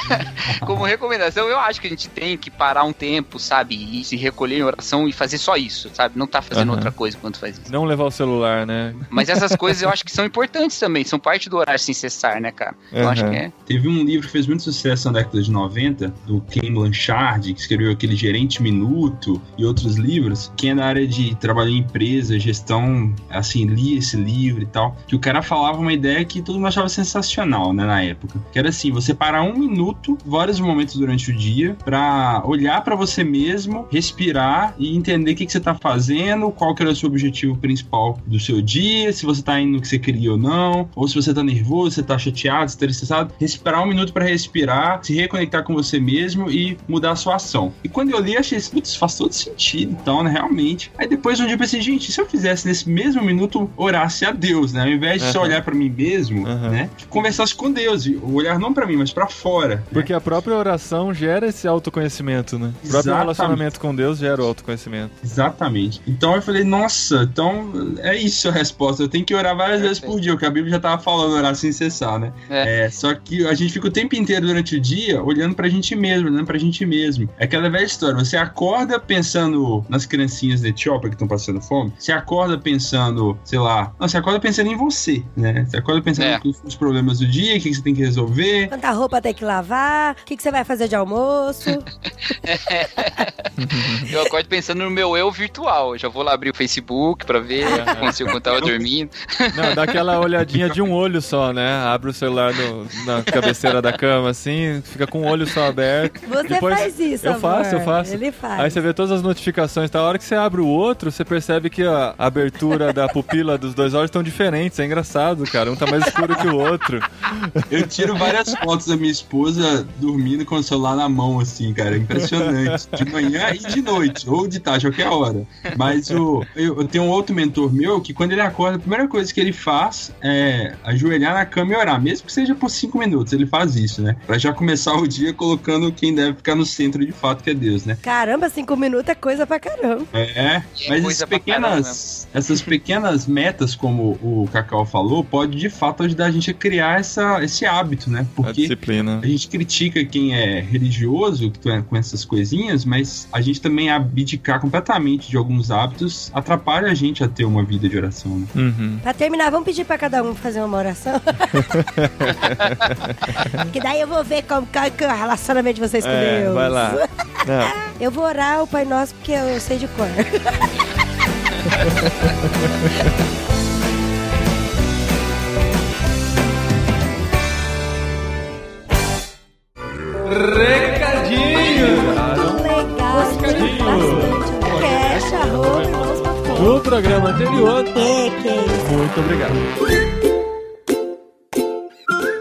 [laughs] como recomendação, eu acho que a gente tem que parar um tempo, sabe? E se recolher em oração e fazer só isso, sabe? Não tá fazendo Aham. outra coisa enquanto faz isso. Não levar o celular, né? Mas essas [laughs] coisas eu acho que são importantes também, são parte do orar sem cessar, né, cara? Eu acho que é. Teve um livro que fez muito sucesso na década de 90, do Ken Blanchard, que escreveu aquele Gerente Minuto e outros livros. Quem é da área de trabalho em empresa, gestão, assim, lia esse livro e tal. Que o cara falava uma ideia que todo mundo achava sensacional, né, na época. Que era assim, você parar um minuto, vários momentos durante o dia, pra olhar pra você mesmo, respirar e entender o que, que você tá fazendo, qual que era o seu objetivo principal do seu dia, se você tá indo no que você queria ou não, ou se você tá nervoso, você tá chateado, você tá estressado, respirar um minuto pra respirar, se reconectar com você mesmo e mudar a sua ação. E quando eu li, achei isso, putz, faz todo sentido, então, né, realmente. Aí depois um dia eu pensei, gente, se eu fizesse nesse mesmo minuto, orasse a Deus, né, ao invés de só Aham. olhar pra mim mesmo, Aham. né, conversasse com Deus, e olhar não pra mim, mas pra fora. Porque a própria oração gera esse autoconhecimento, né? O próprio Exatamente. relacionamento com Deus gera o autoconhecimento. Exatamente. Então eu falei, nossa, então é isso a resposta. Eu tenho que orar várias vezes por dia, porque a Bíblia já tava falando orar sem cessar, né? É. só que a gente fica o tempo inteiro durante o dia olhando pra gente mesmo, olhando pra gente mesmo. É aquela velha história, você acorda pensando nas criancinhas da Etiópia que estão passando fome, você acorda pensando, sei lá, não, você acorda pensando em você, né? Você acorda pensando É. problemas do dia, o que que você tem que resolver. Quanta roupa tem que lavar? O que, que você vai fazer de almoço? [laughs] [laughs] [laughs] Eu acordo pensando no meu eu virtual. Eu já vou lá abrir o Facebook pra ver o que aconteceu quando eu tava dormindo. Não, dá aquela olhadinha de um olho só, né? Abre o celular no- na cabeceira da cama, assim, fica com o olho só aberto. Você Depois- faz isso, Eu amor. faço, eu faço. Ele faz. Aí você vê todas as notificações, tá? A hora que você abre o outro, você percebe que a abertura da pupila dos dois olhos estão diferentes. É engraçado, cara. Um tá mais escuro que o outro. Eu tiro várias fotos da minha esposa dormindo com o celular na mão, assim, cara. É Impressionante. De manhã de noite, ou de tarde, qualquer hora. Mas o, eu, eu tenho um outro mentor meu que quando ele acorda, a primeira coisa que ele faz é ajoelhar na cama e orar, mesmo que seja por cinco minutos, ele faz isso, né? Pra já começar o dia colocando quem deve ficar no centro de fato, que é Deus, né? Caramba, cinco minutos é coisa pra caramba. É, é mas essas pequenas, essas pequenas metas, como o Cacau falou, pode de fato ajudar a gente a criar essa, esse hábito, né? A Porque disciplina. a gente critica quem é religioso que tá com essas coisinhas, mas a gente também abdicar completamente de alguns hábitos atrapalha a gente a ter uma vida de oração. Né? Uhum. Pra terminar, vamos pedir pra cada um fazer uma oração? [laughs] que daí eu vou ver como que é o relacionamento de vocês com É, Deus. vai lá. [laughs] Eu vou orar o Pai Nosso porque eu sei de cor. [laughs] No programa anterior, é isso? muito obrigado.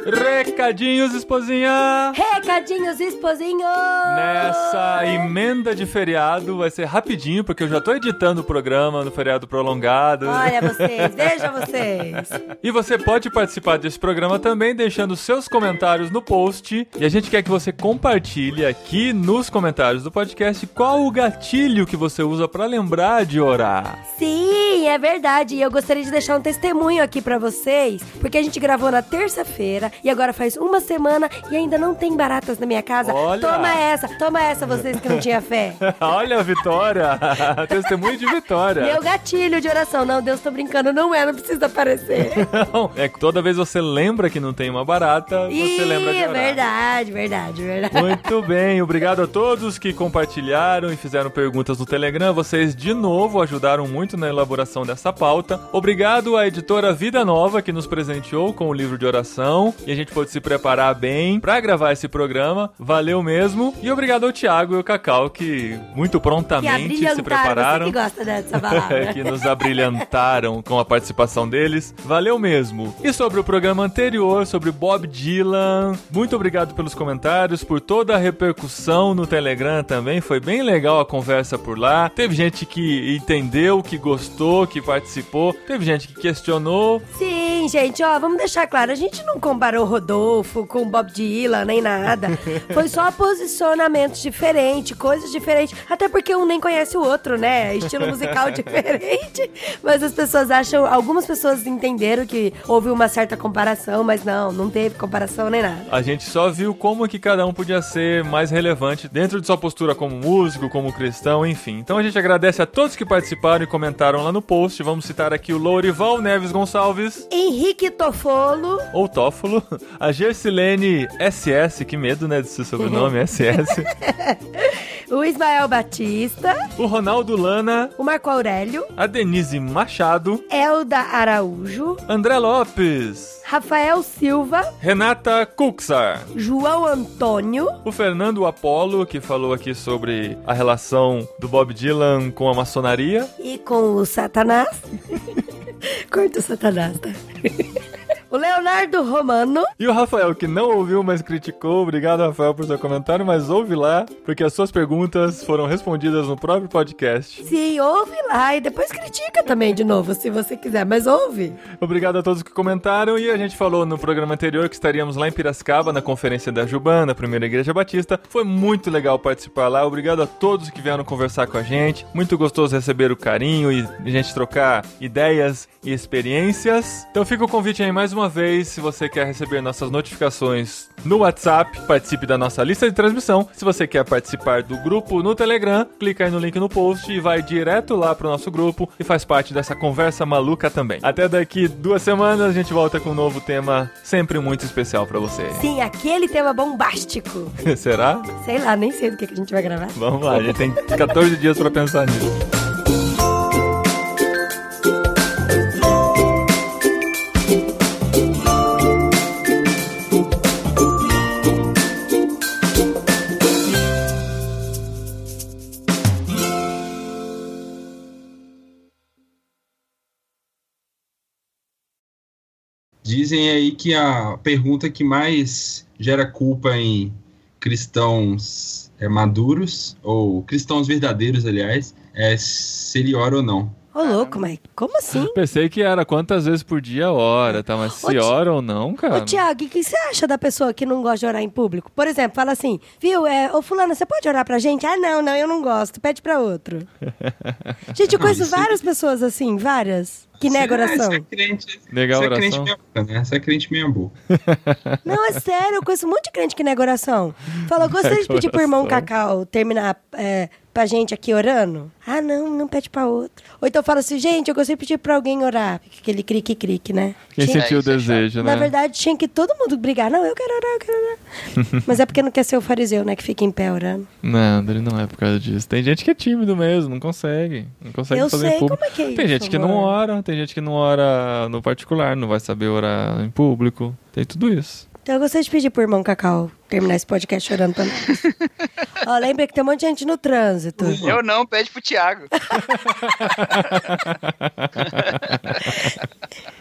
Recadinhos, esposinha! Recadinhos, esposinho! Nessa emenda de feriado vai ser rapidinho, porque eu já tô editando o programa no feriado prolongado. Olha [laughs] vocês, veja vocês. E você pode participar desse programa também deixando seus comentários no post. E a gente quer que você compartilhe aqui nos comentários do podcast qual o gatilho que você usa pra lembrar de orar. Sim, é verdade. E eu gostaria de deixar um testemunho aqui pra vocês, porque a gente gravou na terça-feira e agora faz uma semana e ainda não tem baratas na minha casa. Olha! Toma essa, toma essa, [laughs] vocês que não tinham fé. [laughs] Olha a vitória! [laughs] Testemunho de vitória. Meu gatilho de oração. Não, Deus, tô brincando, não é, não precisa aparecer. Não, é que toda vez você lembra que não tem uma barata, você Ih, lembra de é orar. verdade, verdade, verdade. Muito bem, obrigado a todos que compartilharam e fizeram perguntas no Telegram. Vocês, de novo, ajudaram muito na elaboração dessa pauta. Obrigado à editora Vida Nova, que nos presenteou com o livro de oração. E a gente pôde se preparar bem pra gravar esse programa. Valeu mesmo. E obrigado ao Thiago e ao Cacau, que muito Que prontamente se abrilhantaram, prepararam. você que gosta dessa [laughs] balada. que nos abrilhantaram com a participação deles. Valeu mesmo. E sobre o programa anterior, sobre Bob Dylan, muito obrigado pelos comentários, por toda a repercussão no Telegram também. Foi bem legal a conversa por lá. Teve gente que entendeu, que gostou, que participou. Teve gente que questionou. Sim, gente, ó, vamos deixar claro, a gente não comparou Rodolfo com Bob Dylan, nem nada. Foi só posicionamentos diferentes, coisas diferentes, até porque um nem conhece o outro, né? Estilo musical [laughs] diferente. Mas as pessoas acham, algumas pessoas entenderam que houve uma certa comparação, mas não, não teve comparação nem nada. A gente só viu como que cada um podia ser mais relevante dentro de sua postura como músico, como cristão, enfim. Então a gente agradece a todos que participaram e comentaram lá no post. Vamos citar aqui o Lourival Neves Gonçalves, Henrique Tofolo, ou Tófolo, [laughs] a Gersilene SS, que medo, né, desse sobrenome, SS, [laughs] o Ismael Batista, o Ronaldo Lana, o Marco Aurélio, a Denise Machado, Elda Araújo, André Lopes, Rafael Silva, Renata Kuxar, João Antônio, o Fernando Apolo, que falou aqui sobre a relação do Bob Dylan com a maçonaria, E com o Satanás. [laughs] Corta o Satanás, tá? O Leonardo Romano. E o Rafael, que não ouviu, mas criticou. Obrigado, Rafael, por seu comentário, mas ouve lá, porque as suas perguntas foram respondidas no próprio podcast. Sim, ouve lá e depois critica também de novo, se você quiser, mas ouve. Obrigado a todos que comentaram. E a gente falou no programa anterior que estaríamos lá em Piracicaba, na conferência da Juban, na primeira igreja batista. Foi muito legal participar lá. Obrigado a todos que vieram conversar com a gente. Muito gostoso receber o carinho e a gente trocar ideias e experiências. Então fica o convite aí mais uma vez, se você quer receber nossas notificações no WhatsApp, participe da nossa lista de transmissão. Se você quer participar do grupo no Telegram, clica aí no link no post e vai direto lá pro nosso grupo e faz parte dessa conversa maluca também. Até daqui duas semanas a gente volta com um novo tema sempre muito especial pra você. Sim, aquele tema bombástico. [laughs] Será? Sei lá, nem sei do que a gente vai gravar. Vamos lá, a gente tem 14 dias pra pensar nisso. Dizem aí que a pergunta que mais gera culpa em, cristãos é, maduros, ou cristãos verdadeiros, aliás, é se ele ora ou não. Ô, louco, mas como assim? Pensei que era quantas vezes por dia ora, tá? Mas se Ti- ora ou não, cara. Ô, Tiago, o que você acha da pessoa que não gosta de orar em público? Por exemplo, fala assim, viu, é, ô fulana, você pode orar pra gente? Ah, não, não, eu não gosto, pede pra outro. [laughs] Gente, eu conheço várias pessoas assim, várias, que Você- oração. Você é crente, Negar você é oração? crente meia né? Você é crente meia boca. [laughs] Não, é sério, eu conheço um monte de crente que nega oração. Falou, gostaria de pedir pro irmão. Cacau terminar é, pra gente aqui orando? Ah, não, não pede pra outro. Ou então fala assim, gente, eu gostaria de pedir pra alguém orar. Aquele crique-crique, né? Quem Tinha- sentiu o é desejo, né? Na verdade, tinha que todo mundo brigar. Não, eu quero orar, eu quero orar. [laughs] Mas é porque não quer ser o fariseu, né? Que fica em pé orando. Não, André, não é por causa disso. Tem gente que é tímido mesmo, não consegue. Não consegue Eu fazer sei público. como é que é Tem isso, gente que não ora, tem gente que não ora no particular, não vai saber orar em público. Tem tudo isso. Então eu gostaria de pedir pro irmão Cacau terminar esse podcast orando pra nós. [laughs] Ó, lembra que tem um monte de gente no trânsito. Eu não, pede pro Thiago. [laughs] [laughs]